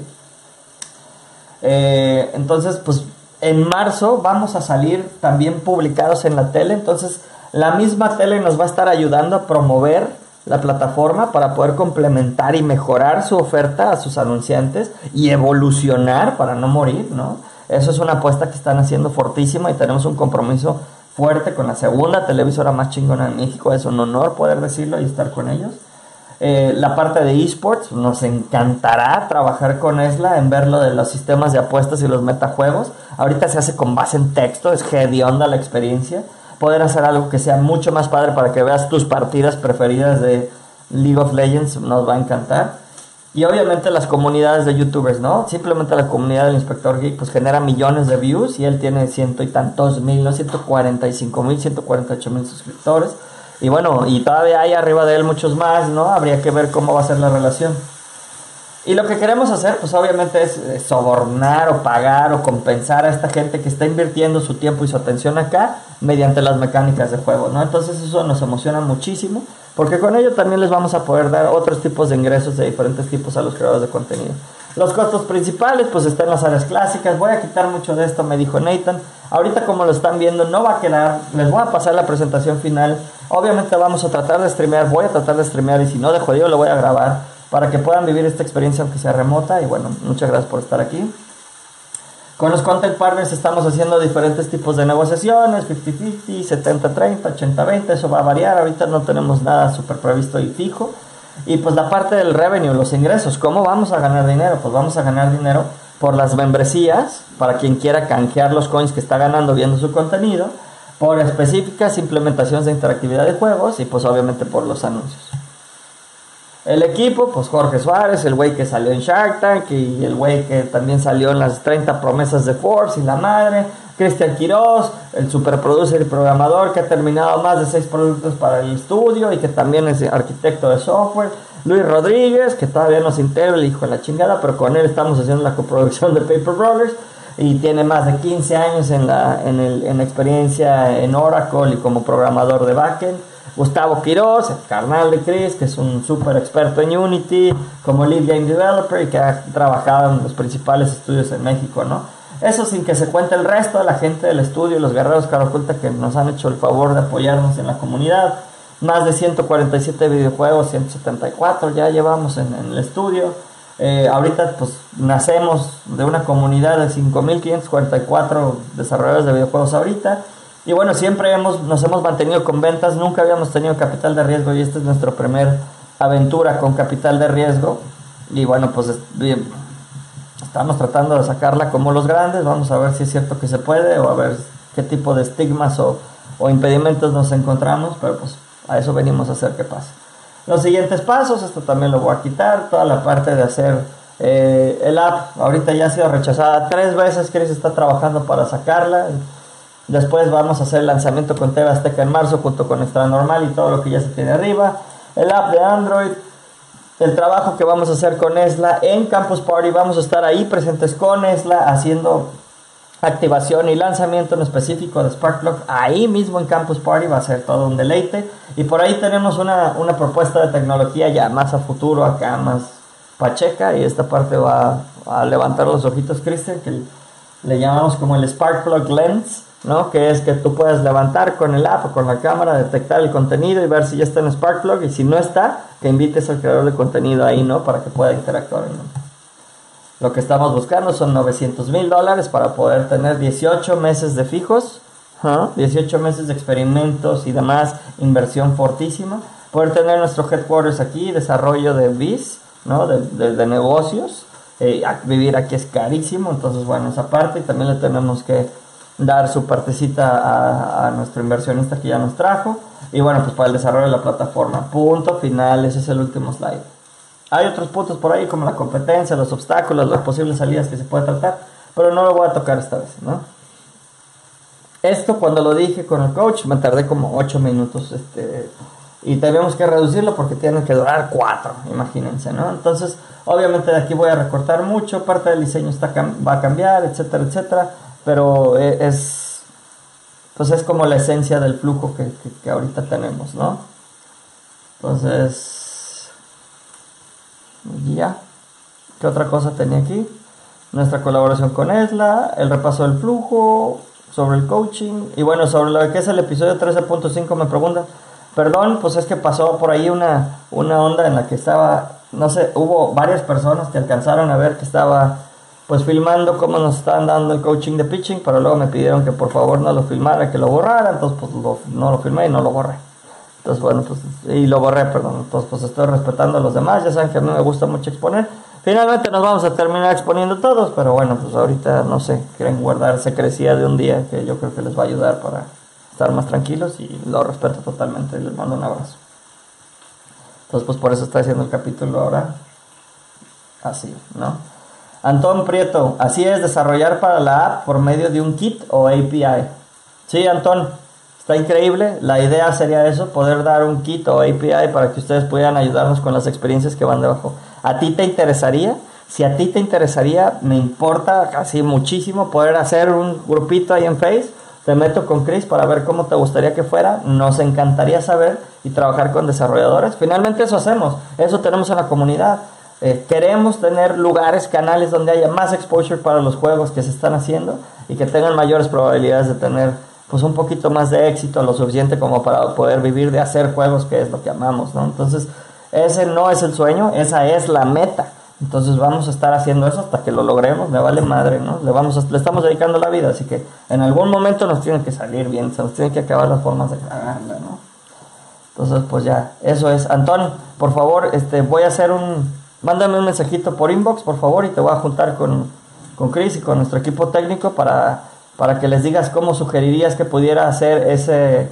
Eh, entonces, pues en marzo vamos a salir también publicados en la tele. Entonces, la misma tele nos va a estar ayudando a promover la plataforma para poder complementar y mejorar su oferta a sus anunciantes y evolucionar para no morir, ¿no? Eso es una apuesta que están haciendo fortísima y tenemos un compromiso fuerte con la segunda televisora más chingona en México. Es un honor poder decirlo y estar con ellos. Eh, la parte de esports, nos encantará trabajar con ESLA en ver lo de los sistemas de apuestas y los metajuegos. Ahorita se hace con base en texto, es hedionda la experiencia. Poder hacer algo que sea mucho más padre para que veas tus partidas preferidas de League of Legends nos va a encantar. Y obviamente las comunidades de youtubers, ¿no? Simplemente la comunidad del Inspector Geek pues genera millones de views y él tiene ciento y tantos mil, no 145 mil, 148 mil suscriptores. Y bueno, y todavía hay arriba de él muchos más, ¿no? Habría que ver cómo va a ser la relación. Y lo que queremos hacer, pues obviamente es sobornar o pagar o compensar a esta gente que está invirtiendo su tiempo y su atención acá mediante las mecánicas de juego, ¿no? Entonces eso nos emociona muchísimo, porque con ello también les vamos a poder dar otros tipos de ingresos de diferentes tipos a los creadores de contenido. Los costos principales, pues están las áreas clásicas. Voy a quitar mucho de esto, me dijo Nathan. Ahorita como lo están viendo, no va a quedar. Les voy a pasar la presentación final. Obviamente vamos a tratar de streamear, voy a tratar de streamear y si no de jodido lo voy a grabar para que puedan vivir esta experiencia aunque sea remota. Y bueno, muchas gracias por estar aquí. Con los content partners estamos haciendo diferentes tipos de negociaciones, 50-50, 70-30, 80-20, eso va a variar. Ahorita no tenemos nada súper previsto y fijo. Y pues la parte del revenue, los ingresos, ¿cómo vamos a ganar dinero? Pues vamos a ganar dinero por las membresías, para quien quiera canjear los coins que está ganando viendo su contenido, por específicas implementaciones de interactividad de juegos y pues obviamente por los anuncios. El equipo, pues Jorge Suárez, el güey que salió en Shark Tank y el güey que también salió en las 30 promesas de Forbes y la madre. Cristian Quiroz, el superproducer y programador que ha terminado más de seis productos para el estudio y que también es arquitecto de software. Luis Rodríguez, que todavía no se integra el hijo de la chingada, pero con él estamos haciendo la coproducción de Paper Brothers y tiene más de 15 años en la, en, el, en experiencia en Oracle y como programador de backend. Gustavo Quiroz, el carnal de Chris, que es un súper experto en Unity, como lead game developer y que ha trabajado en los principales estudios en México, ¿no? Eso sin que se cuente el resto de la gente del estudio, los guerreros Caraculta que nos han hecho el favor de apoyarnos en la comunidad. Más de 147 videojuegos, 174 ya llevamos en, el estudio. Eh, ahorita pues nacemos de una comunidad de 5.544 desarrolladores de videojuegos ahorita. Y bueno, siempre hemos, nos hemos mantenido con ventas, nunca habíamos tenido capital de riesgo y esta es nuestra primera aventura con capital de riesgo. Y bueno, pues bien, estamos tratando de sacarla como los grandes, vamos a ver si es cierto que se puede o a ver qué tipo de estigmas o, impedimentos nos encontramos, pero pues a eso venimos a hacer que pase. Los siguientes pasos, esto también lo voy a quitar, toda la parte de hacer eh, el app, ahorita ya ha sido rechazada tres veces, Chris está trabajando para sacarla. Después vamos a hacer el lanzamiento con TV Azteca en marzo junto con Extra Normal y todo lo que ya se tiene arriba. El app de Android, el trabajo que vamos a hacer con ESLA en Campus Party. Vamos a estar ahí presentes con ESLA haciendo activación y lanzamiento en específico de Sparkplug. Ahí mismo en Campus Party va a ser todo un deleite. Y por ahí tenemos una, propuesta de tecnología ya más a futuro, acá más pacheca. Y esta parte va a levantar los ojitos, Cristian, que le llamamos como el Spark Plug Lens, ¿no? Que es que tú puedes levantar con el app o con la cámara, detectar el contenido y ver si ya está en Spark Plug y si no está, que invites al creador de contenido ahí, ¿no? Para que pueda interactuar. Lo que estamos buscando son 900 mil dólares para poder tener 18 meses de fijos, ¿ah? 18 meses de experimentos y demás, inversión fortísima. Poder tener nuestro headquarters aquí, desarrollo de biz, ¿no? de, de- negocios. Eh, vivir aquí es carísimo, entonces bueno, esa parte y también le tenemos que dar su partecita a, a nuestro inversionista que ya nos trajo. Y bueno, pues para el desarrollo de la plataforma. Punto final, ese es el último slide. Hay otros puntos por ahí como la competencia, los obstáculos, las posibles salidas que se puede tratar, pero no lo voy a tocar esta vez, ¿no? Esto cuando lo dije con el coach me tardé como 8 minutos este, y tenemos que reducirlo porque tiene que durar 4, imagínense, ¿no? Entonces, obviamente de aquí voy a recortar mucho, parte del diseño está, va a cambiar, etcétera, etcétera, pero eh, es, pues es como la esencia del flujo que, que, que ahorita tenemos, ¿no? Entonces, ya. ¿Qué otra cosa tenía aquí? Nuestra colaboración con Esla, el repaso del flujo, sobre el coaching. Y bueno, sobre lo que es el episodio 13.5 me preguntan. Perdón, pues es que pasó por ahí una, una onda en la que estaba, no sé, hubo varias personas que alcanzaron a ver que estaba pues filmando cómo nos estaban dando el coaching de pitching, pero luego me pidieron que por favor no lo filmara, que lo borrara, entonces pues lo- no lo filmé y no lo borré. Entonces, bueno, pues, y lo borré, perdón. Entonces, pues estoy respetando a los demás. Ya saben que a mí me gusta mucho exponer. Finalmente nos vamos a terminar exponiendo todos, pero bueno, pues ahorita no sé, quieren guardar secrecía de un día que yo creo que les va a ayudar para estar más tranquilos y lo respeto totalmente les mando un abrazo. Entonces, pues por eso estoy haciendo el capítulo ahora así, ¿no? Antón Prieto, así es desarrollar para la app por medio de un kit o API. Sí, Antón, está increíble. La idea sería eso, poder dar un kit o API para que ustedes puedan ayudarnos con las experiencias que van debajo. ¿A ti te interesaría? Si a ti te interesaría, me importa casi muchísimo poder hacer un grupito ahí en Face. Te meto con Chris para ver cómo te gustaría que fuera. Nos encantaría saber y trabajar con desarrolladores. Finalmente eso hacemos, eso tenemos en la comunidad. Eh, queremos tener lugares, canales donde haya más exposure para los juegos que se están haciendo y que tengan mayores probabilidades de tener pues un poquito más de éxito, lo suficiente como para poder vivir de hacer juegos, que es lo que amamos, ¿no? Entonces, ese no es el sueño, esa es la meta. Entonces vamos a estar haciendo eso hasta que lo logremos, me vale madre, ¿no? Le, vamos a- le estamos dedicando la vida, así que en algún momento nos tiene que salir bien, se nos tienen que acabar las formas de cagarla, ¿no? Entonces, pues ya, eso es. Antón, por favor, este, voy a hacer un... Mándame un mensajito por inbox, por favor, y te voy a juntar con, con Chris y con nuestro equipo técnico para, para que les digas cómo sugerirías que pudiera hacer ese,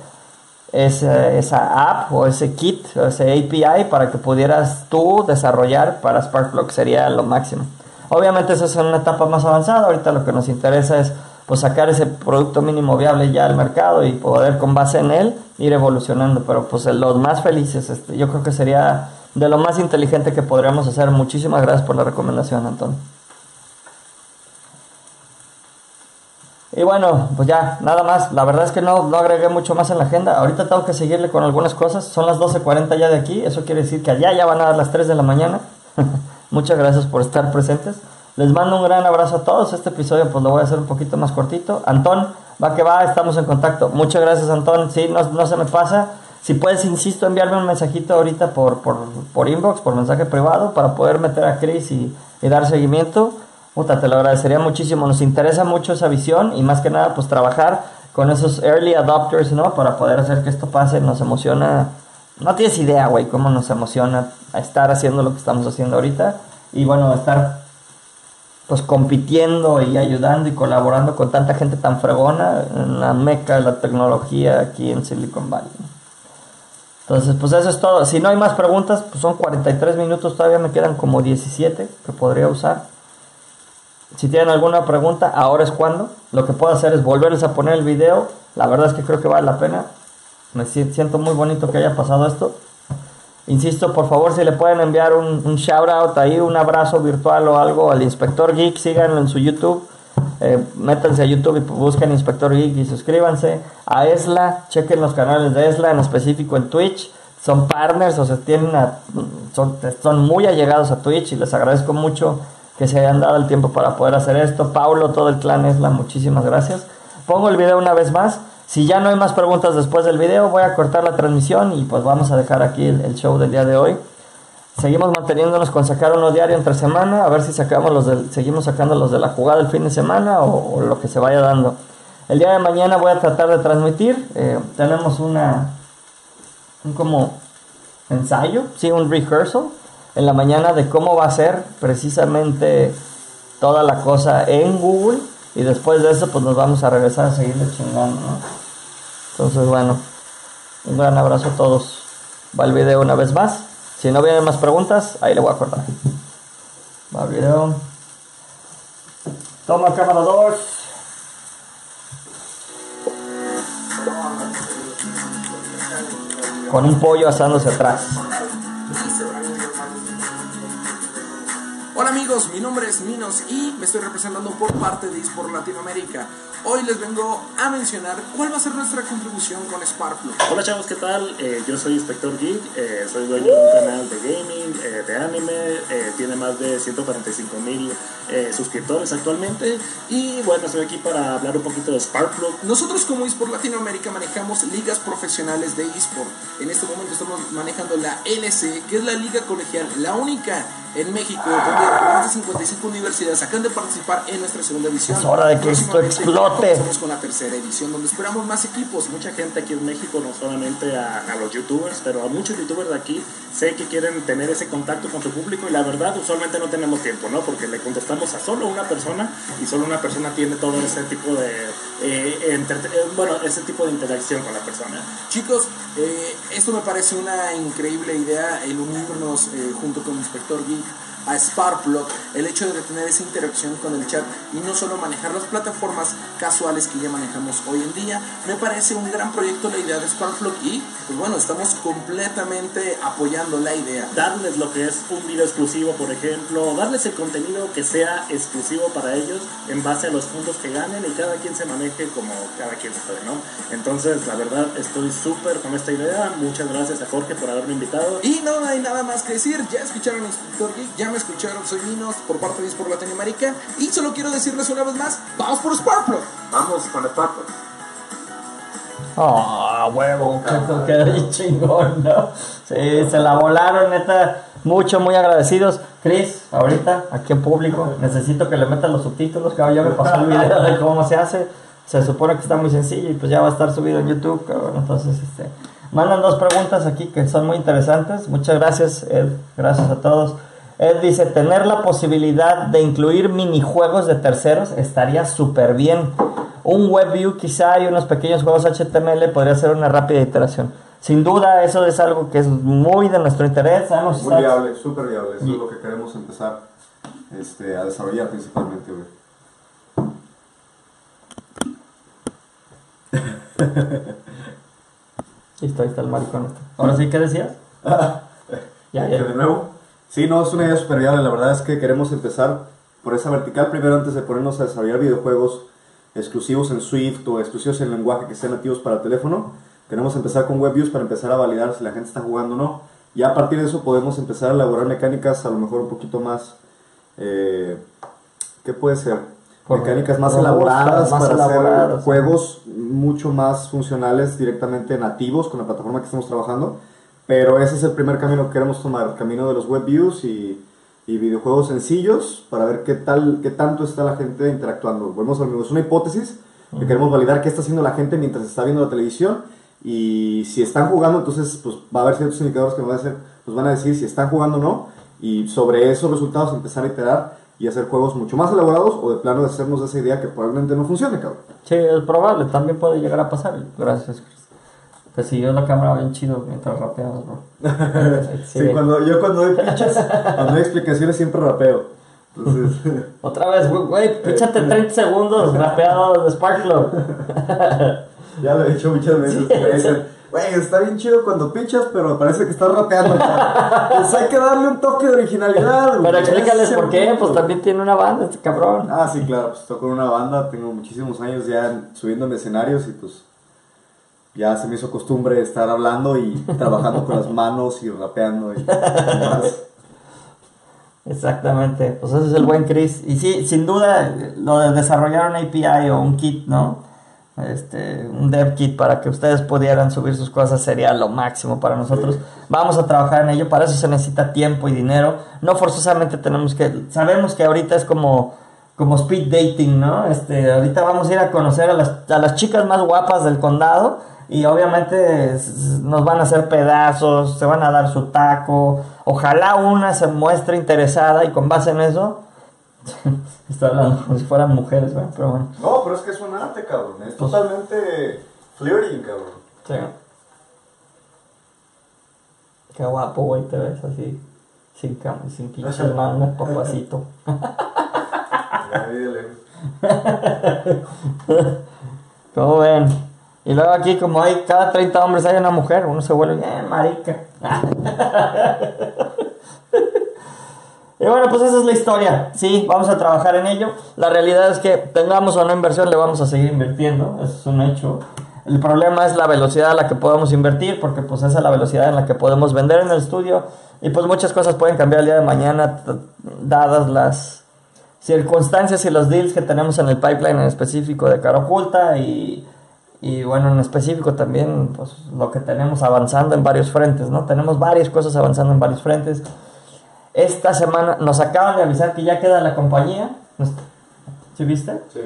ese, esa app o ese kit, o ese API para que pudieras tú desarrollar para Sparkplug. Sería lo máximo. Obviamente eso es una etapa más avanzada. Ahorita lo que nos interesa es pues sacar ese producto mínimo viable ya al mercado y poder con base en él ir evolucionando. Pero pues los más felices, este, yo creo que sería de lo más inteligente que podríamos hacer. Muchísimas gracias por la recomendación, Antonio. Y bueno, pues ya, nada más. La verdad es que no, no agregué mucho más en la agenda. Ahorita tengo que seguirle con algunas cosas. Son las 12.40 ya de aquí. Eso quiere decir que allá ya van a dar las 3 de la mañana. Muchas gracias por estar presentes. Les mando un gran abrazo a todos. Este episodio pues lo voy a hacer un poquito más cortito. Antón, va que va, estamos en contacto. Muchas gracias, Antón. Sí, no, no se me pasa. Si puedes, insisto, enviarme un mensajito ahorita por, por, por inbox, por mensaje privado, para poder meter a Chris y, dar seguimiento. Puta, te lo agradecería muchísimo. Nos interesa mucho esa visión y más que nada, pues trabajar con esos early adopters, ¿no? Para poder hacer que esto pase. Nos emociona. No tienes idea, güey, cómo nos emociona estar haciendo lo que estamos haciendo ahorita. Y bueno, estar pues compitiendo y ayudando y colaborando con tanta gente tan fregona en la meca de la tecnología aquí en Silicon Valley. Entonces, pues eso es todo. Si no hay más preguntas, pues son 43 minutos, todavía me quedan como 17 que podría usar. Si tienen alguna pregunta, ahora es cuando. Lo que puedo hacer es volverles a poner el video. La verdad es que creo que vale la pena. Me si- siento muy bonito que haya pasado esto. Insisto, por favor, si le pueden enviar un, un shout out ahí, un abrazo virtual o algo al Inspector Geek, síganlo en su YouTube. Eh, métanse a YouTube y busquen Inspector Geek y suscríbanse. A Esla, chequen los canales de Esla, en específico en Twitch. Son partners, o sea, tienen son, muy allegados a Twitch y les agradezco mucho que se hayan dado el tiempo para poder hacer esto. Paulo, todo el clan Esla, muchísimas gracias. Pongo el video una vez más. Si ya no hay más preguntas después del video, voy a cortar la transmisión y pues vamos a dejar aquí el show del día de hoy. Seguimos manteniéndonos con sacar uno diario entre semana, a ver si sacamos los seguimos sacando los de la jugada el fin de semana o, lo que se vaya dando. El día de mañana voy a tratar de transmitir. eh, tenemos una un como ensayo, sí, un rehearsal en la mañana de cómo va a ser precisamente toda la cosa en Google y después de eso pues nos vamos a regresar a seguirle chingando. Entonces bueno, un gran abrazo a todos. Va el video una vez más. Si no vienen más preguntas, ahí le voy a acordar. Va video. Toma cámara 2. Con un pollo asándose atrás. Hola amigos, mi nombre es Minos y me estoy representando por parte de eSport Latinoamérica. Hoy les vengo a mencionar cuál va a ser nuestra contribución con Sparkplug. Hola chavos, ¿qué tal? Eh, yo soy Inspector Geek, eh, soy dueño de un canal de gaming, eh, de anime, eh, tiene más de 145 mil suscriptores actualmente y bueno, estoy aquí para hablar un poquito de Sparkplug. Nosotros como eSport Latinoamérica manejamos ligas profesionales de eSport. En este momento estamos manejando la LC, que es la liga colegial, la única en México, donde más de 55 universidades acaban de participar en nuestra segunda edición. Es hora de que esto explote. comenzamos con la tercera edición, donde esperamos más equipos. Mucha gente aquí en México, no solamente a, a los youtubers, pero a muchos youtubers de aquí, sé que quieren tener ese contacto con su público y la verdad usualmente no tenemos tiempo, ¿no? Porque le contestamos a solo una persona y solo una persona tiene todo ese tipo de, eh, eh, bueno, ese tipo de interacción con la persona. Chicos, eh, esto me parece una increíble idea, el unirnos eh, junto con Inspector Geek a Sparkplug, el hecho de tener esa interacción con el chat y no solo manejar las plataformas casuales que ya manejamos hoy en día, me parece un gran proyecto la idea de Sparkplug y pues bueno, estamos completamente apoyando la idea. darles lo que es un video exclusivo, por ejemplo, darles el contenido que sea exclusivo para ellos en base a los puntos que ganen y cada quien se maneje como cada quien puede, ¿no? Entonces, la verdad, estoy súper con esta idea. Muchas gracias a Jorge por haberme invitado. Y no hay nada más que decir, ya escucharon a Inspector Geek, ya me escucharon, soy Minos por parte de por Latinoamérica y solo quiero decirles una vez más, vamos por Sparkplug. Vamos con el papo. Ah, huevo, que quedó bien chingón, ¿no? Sí, se la volaron, neta. Mucho, muy agradecidos. Chris, ahorita, aquí en público, necesito que le metan los subtítulos, cabrón. Ya me pasó el video de cómo se hace. Se supone que está muy sencillo y pues ya va a estar subido en YouTube, cabrón. Entonces, este. Mandan dos preguntas aquí que son muy interesantes. Muchas gracias, Ed. Gracias a todos. Ed dice, tener la posibilidad de incluir minijuegos de terceros estaría súper bien. Un WebView quizá y unos pequeños juegos HTML podría ser una rápida iteración. Sin duda, eso es algo que es muy de nuestro interés. Sabemos Muy viable, súper viable. Eso es lo que queremos empezar este, a desarrollar principalmente. Listo, ahí está el maricón. este. Ahora sí, ¿qué decías? ya, ya. de nuevo. Sí, no, es una idea súper viable. La verdad es que queremos empezar por esa vertical primero antes de ponernos a desarrollar videojuegos exclusivos en Swift o exclusivos en lenguaje que sean nativos para teléfono. Queremos empezar con WebViews para empezar a validar si la gente está jugando o no. Y a partir de eso podemos empezar a elaborar mecánicas a lo mejor un poquito más... Eh, ¿Qué puede ser? Por- mecánicas más elaboradas más para elaboradas, hacer juegos mucho más funcionales directamente nativos con la plataforma que estamos trabajando. Pero ese es el primer camino que queremos tomar, el camino de los web views y, y videojuegos sencillos para ver qué tal, qué tanto está la gente interactuando. Volvemos al mismo, es una hipótesis que queremos validar qué está haciendo la gente mientras está viendo la televisión y si están jugando, entonces pues va a haber ciertos indicadores que nos, va a hacer, nos van a decir si están jugando o no y sobre esos resultados empezar a iterar y hacer juegos mucho más elaborados o de plano de hacernos esa idea que probablemente no funcione, cabrón. Sí, es probable, también puede llegar a pasar. Gracias, Chris. Te siguió la cámara bien chido mientras rapeabas, bro. Sí, cuando, yo cuando doy pinches, cuando doy explicaciones siempre rapeo. Entonces, Otra vez, güey, píchate 30 segundos rapeado de Sparklo. ya lo he dicho muchas veces. Sí. Me dicen, güey, está bien chido cuando pinchas, pero parece que estás rapeando. cabrón". Pues hay que darle un toque de originalidad. Pero explícales por qué, punto. pues también tiene una banda este cabrón. Ah, sí, claro, pues toco en una banda, tengo muchísimos años ya subiendo en escenarios y pues ya se me hizo costumbre estar hablando y trabajando con las manos y rapeando y demás. Exactamente, pues ese es el buen Chris. Y sí, sin duda, lo de desarrollar un API o un kit, ¿no? Este, un dev kit para que ustedes pudieran subir sus cosas sería lo máximo para nosotros. Vamos a trabajar en ello, para eso se necesita tiempo y dinero. No forzosamente tenemos que, sabemos que ahorita es como, como speed dating, ¿no? Este, ahorita vamos a ir a conocer a las, a las chicas más guapas del condado y obviamente nos van a hacer pedazos, se van a dar su taco. Ojalá una se muestre interesada y con base en eso, está hablando como si fueran mujeres, pero bueno. No, pero es que es un arte, cabrón. Es totalmente flirting, cabrón. Sí. Qué guapo, güey, te ves así. Sin cam sin pinches mangas, papacito. ¿Cómo ven? Y luego aquí, como hay cada 30 hombres hay una mujer, uno se vuelve, eh, marica. y bueno, pues esa es la historia. Sí, vamos a trabajar en ello. La realidad es que tengamos o no inversión, le vamos a seguir invirtiendo. Eso es un hecho. El problema es la velocidad a la que podemos invertir, porque pues esa es la velocidad en la que podemos vender en el estudio. Y pues muchas cosas pueden cambiar el día de mañana, dadas las circunstancias y los deals que tenemos en el pipeline en específico de cara oculta y, y bueno, en específico también pues lo que tenemos avanzando en varios frentes, ¿no? Tenemos varias cosas avanzando en varios frentes. Esta semana nos acaban de avisar que ya queda la compañía. ¿Sí viste? Sí.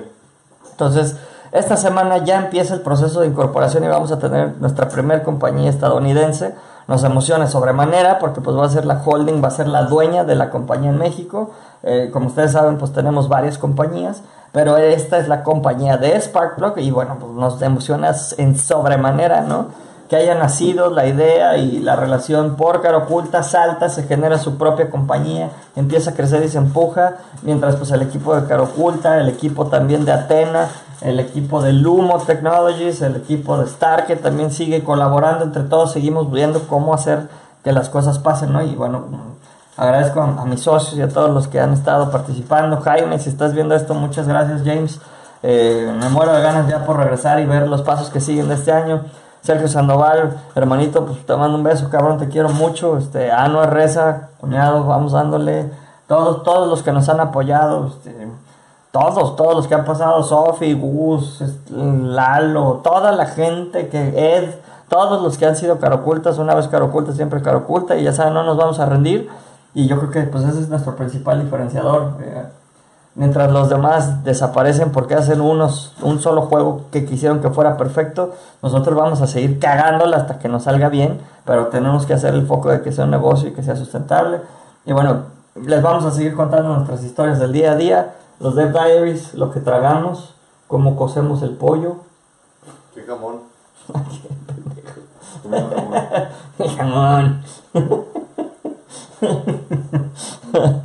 Entonces, esta semana ya empieza el proceso de incorporación y vamos a tener nuestra primer compañía estadounidense. Nos emociona sobremanera porque pues va a ser la holding, va a ser la dueña de la compañía en México. Eh, como ustedes saben, pues tenemos varias compañías, pero esta es la compañía de Sparkplug y bueno, pues nos emociona en sobremanera, ¿no? que haya nacido la idea y la relación por cara oculta salta, se genera su propia compañía, empieza a crecer y se empuja, mientras pues el equipo de cara oculta, el equipo también de Atena, el equipo de Lumo Technologies, el equipo de Star que también sigue colaborando entre todos, seguimos viendo cómo hacer que las cosas pasen, ¿no? Y bueno, agradezco a, mis socios y a todos los que han estado participando. Jaime, si estás viendo esto, muchas gracias James. Eh, me muero de ganas ya por regresar y ver los pasos que siguen de este año. Sergio Sandoval, hermanito, pues te mando un beso, cabrón, te quiero mucho. Este, Anuar Reza, cuñado, vamos dándole. Todos, todos los que nos han apoyado, este, todos, todos los que han pasado, Sofi, Gus, este, Lalo, toda la gente que Ed, todos los que han sido carocultas, una vez caroculta, siempre caroculta, y ya saben, no nos vamos a rendir. Y yo creo que pues ese es nuestro principal diferenciador. eh, Mientras los demás desaparecen porque hacen unos un solo juego que quisieron que fuera perfecto, nosotros vamos a seguir cagándola hasta que nos salga bien, pero tenemos que hacer el foco de que sea un negocio y que sea sustentable. Y bueno, les vamos a seguir contando nuestras historias del día a día, los Dev Diaries, lo que tragamos, cómo cocemos el pollo. Qué jamón. Jamón.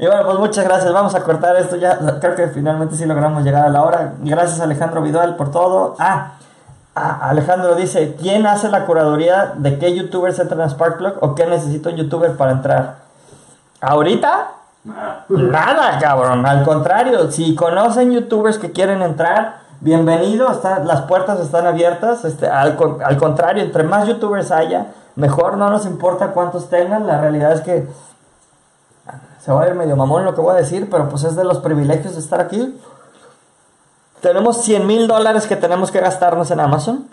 Y bueno, pues muchas gracias. Vamos a cortar esto ya. Creo que finalmente sí logramos llegar a la hora. Gracias Alejandro Vidal por todo. Ah, ah, Alejandro dice, ¿quién hace la curaduría de qué youtubers entran a Sparkplug o qué necesita un youtuber para entrar? ¿Ahorita? Nada, cabrón. Al contrario, si conocen youtubers que quieren entrar, bienvenido. Está, las puertas están abiertas. Este, al, al contrario, entre más youtubers haya, mejor. No nos importa cuántos tengan. La realidad es que se va a ver medio mamón lo que voy a decir, pero pues es de los privilegios de estar aquí. Tenemos 100 mil dólares que tenemos que gastarnos en Amazon.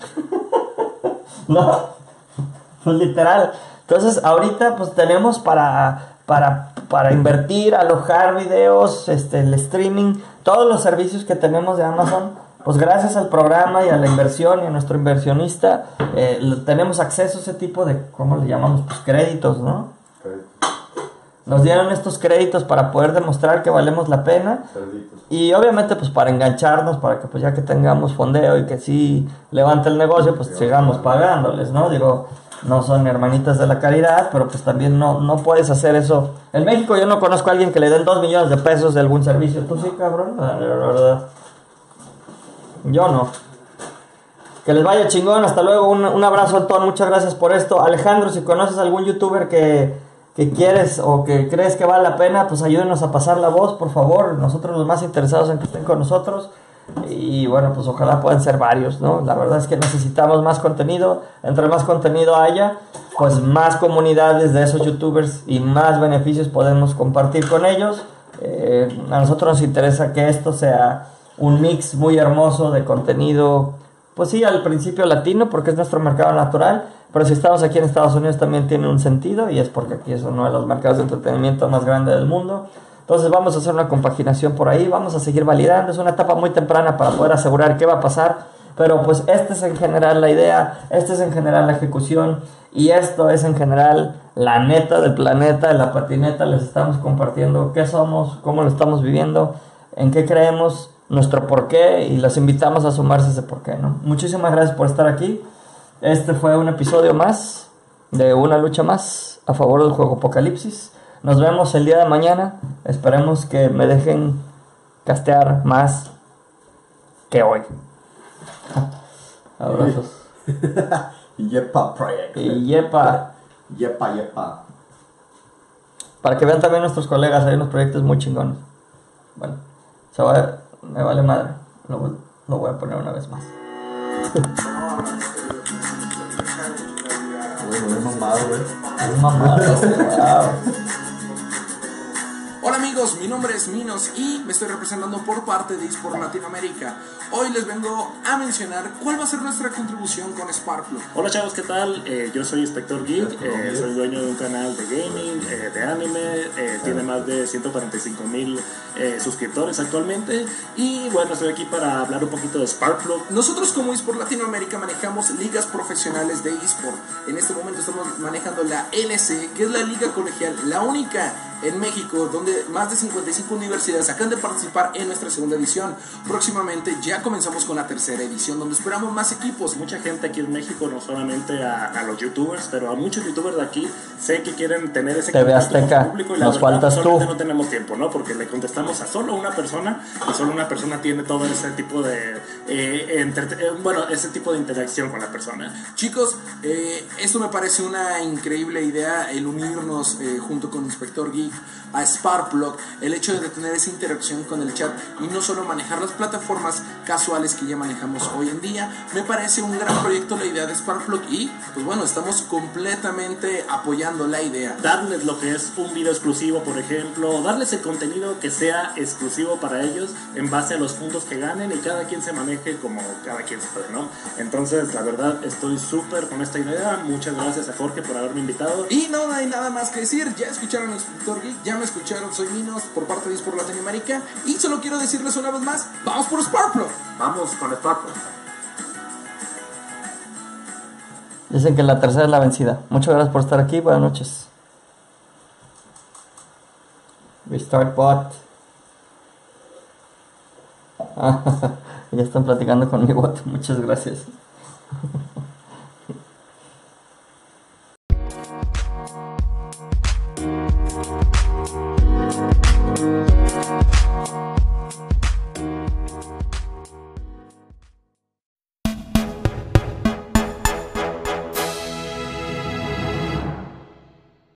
no, pues literal. Entonces, ahorita pues tenemos para, para, para invertir, alojar videos, este, el streaming, todos los servicios que tenemos de Amazon. Pues gracias al programa y a la inversión y a nuestro inversionista, eh, tenemos acceso a ese tipo de, ¿cómo le llamamos? Pues créditos, ¿no? Nos dieron estos créditos para poder demostrar que valemos la pena. Y obviamente pues para engancharnos, para que pues ya que tengamos fondeo y que sí levante el negocio, pues sigamos pagándoles, ¿no? Digo, no son hermanitas de la caridad, pero pues también no, no puedes hacer eso. En México yo no conozco a alguien que le den dos millones de pesos de algún servicio. ¿Tú sí, cabrón? La verdad. Yo no. Que les vaya chingón, hasta luego, un, un abrazo Antón, muchas gracias por esto. Alejandro, si conoces algún youtuber que, que quieres o que crees que vale la pena, pues ayúdenos a pasar la voz, por favor. Nosotros los más interesados en que estén con nosotros. Y bueno, pues ojalá puedan ser varios, ¿no? La verdad es que necesitamos más contenido. Entre más contenido haya, pues más comunidades de esos youtubers y más beneficios podemos compartir con ellos. Eh, a nosotros nos interesa que esto sea un mix muy hermoso de contenido, pues sí, al principio latino, porque es nuestro mercado natural, pero si estamos aquí en Estados Unidos también tiene un sentido y es porque aquí es uno de los mercados de entretenimiento más grandes del mundo. Entonces vamos a hacer una compaginación por ahí, vamos a seguir validando, es una etapa muy temprana para poder asegurar qué va a pasar, pero pues esta es en general la idea, esta es en general la ejecución y esto es en general la neta del planeta, de la patineta, les estamos compartiendo qué somos, cómo lo estamos viviendo, en qué creemos, nuestro porqué y los invitamos a sumarse a ese porqué, ¿no? Muchísimas gracias por estar aquí. Este fue un episodio más de una lucha más a favor del juego Apocalipsis. Nos vemos el día de mañana. Esperemos que me dejen castear más que hoy. Abrazos. Yepa Project. Y yepa. Yepa, yepa. Para que vean también nuestros colegas, hay unos proyectos muy chingones. Bueno, se va, me vale madre. Lo, voy- lo voy a poner una vez más. Me ves mamado, güey. Es mamada, wow. Hola amigos, mi nombre es Minos y me estoy representando por parte de eSport Latinoamérica. Hoy les vengo a mencionar cuál va a ser nuestra contribución con Sparkplug. Hola chavos, ¿qué tal? Eh, yo soy Inspector Geek, eh, soy dueño de un canal de gaming, eh, de anime, eh, tiene más de 145 mil suscriptores actualmente y bueno, estoy aquí para hablar un poquito de Sparkplug. Nosotros como eSport Latinoamérica manejamos ligas profesionales de eSport. En este momento estamos manejando la LC, que es la liga colegial, la única en México donde más de 55 universidades acaban de participar en nuestra segunda edición. Próximamente ya comenzamos con la tercera edición donde esperamos más equipos. Mucha gente aquí en México, no solamente a, a los youtubers, pero a muchos youtubers de aquí, sé que quieren tener ese TV con Azteca, su público y la nos verdad, faltas tú. no tenemos tiempo, ¿no? Porque le contestamos a solo una persona y solo una persona tiene todo ese tipo de, eh, eh, bueno, ese tipo de interacción con la persona. Chicos, eh, esto me parece una increíble idea, el unirnos eh, junto con Inspector A Sparkplug, el hecho de tener esa interacción con el chat y no solo manejar las plataformas casuales que ya manejamos hoy en día, me parece un gran proyecto la idea de Sparkplug y pues bueno, estamos completamente apoyando la idea. darles lo que es un video exclusivo, por ejemplo, darles el contenido que sea exclusivo para ellos en base a los puntos que ganen y cada quien se maneje como cada quien se puede, ¿no? Entonces, la verdad, estoy súper con esta idea. Muchas gracias a Jorge por haberme invitado. Y no hay nada más que decir, ya escucharon a Ya me escucharon, soy Minos por parte de Esports Latinoamérica y solo quiero decirles una vez más, vamos por Sparkplug. Vamos con Sparkle. Dicen que la tercera es la vencida. Muchas gracias por estar aquí. Buenas noches. Restart bot. ya están platicando con mi bot. Muchas gracias.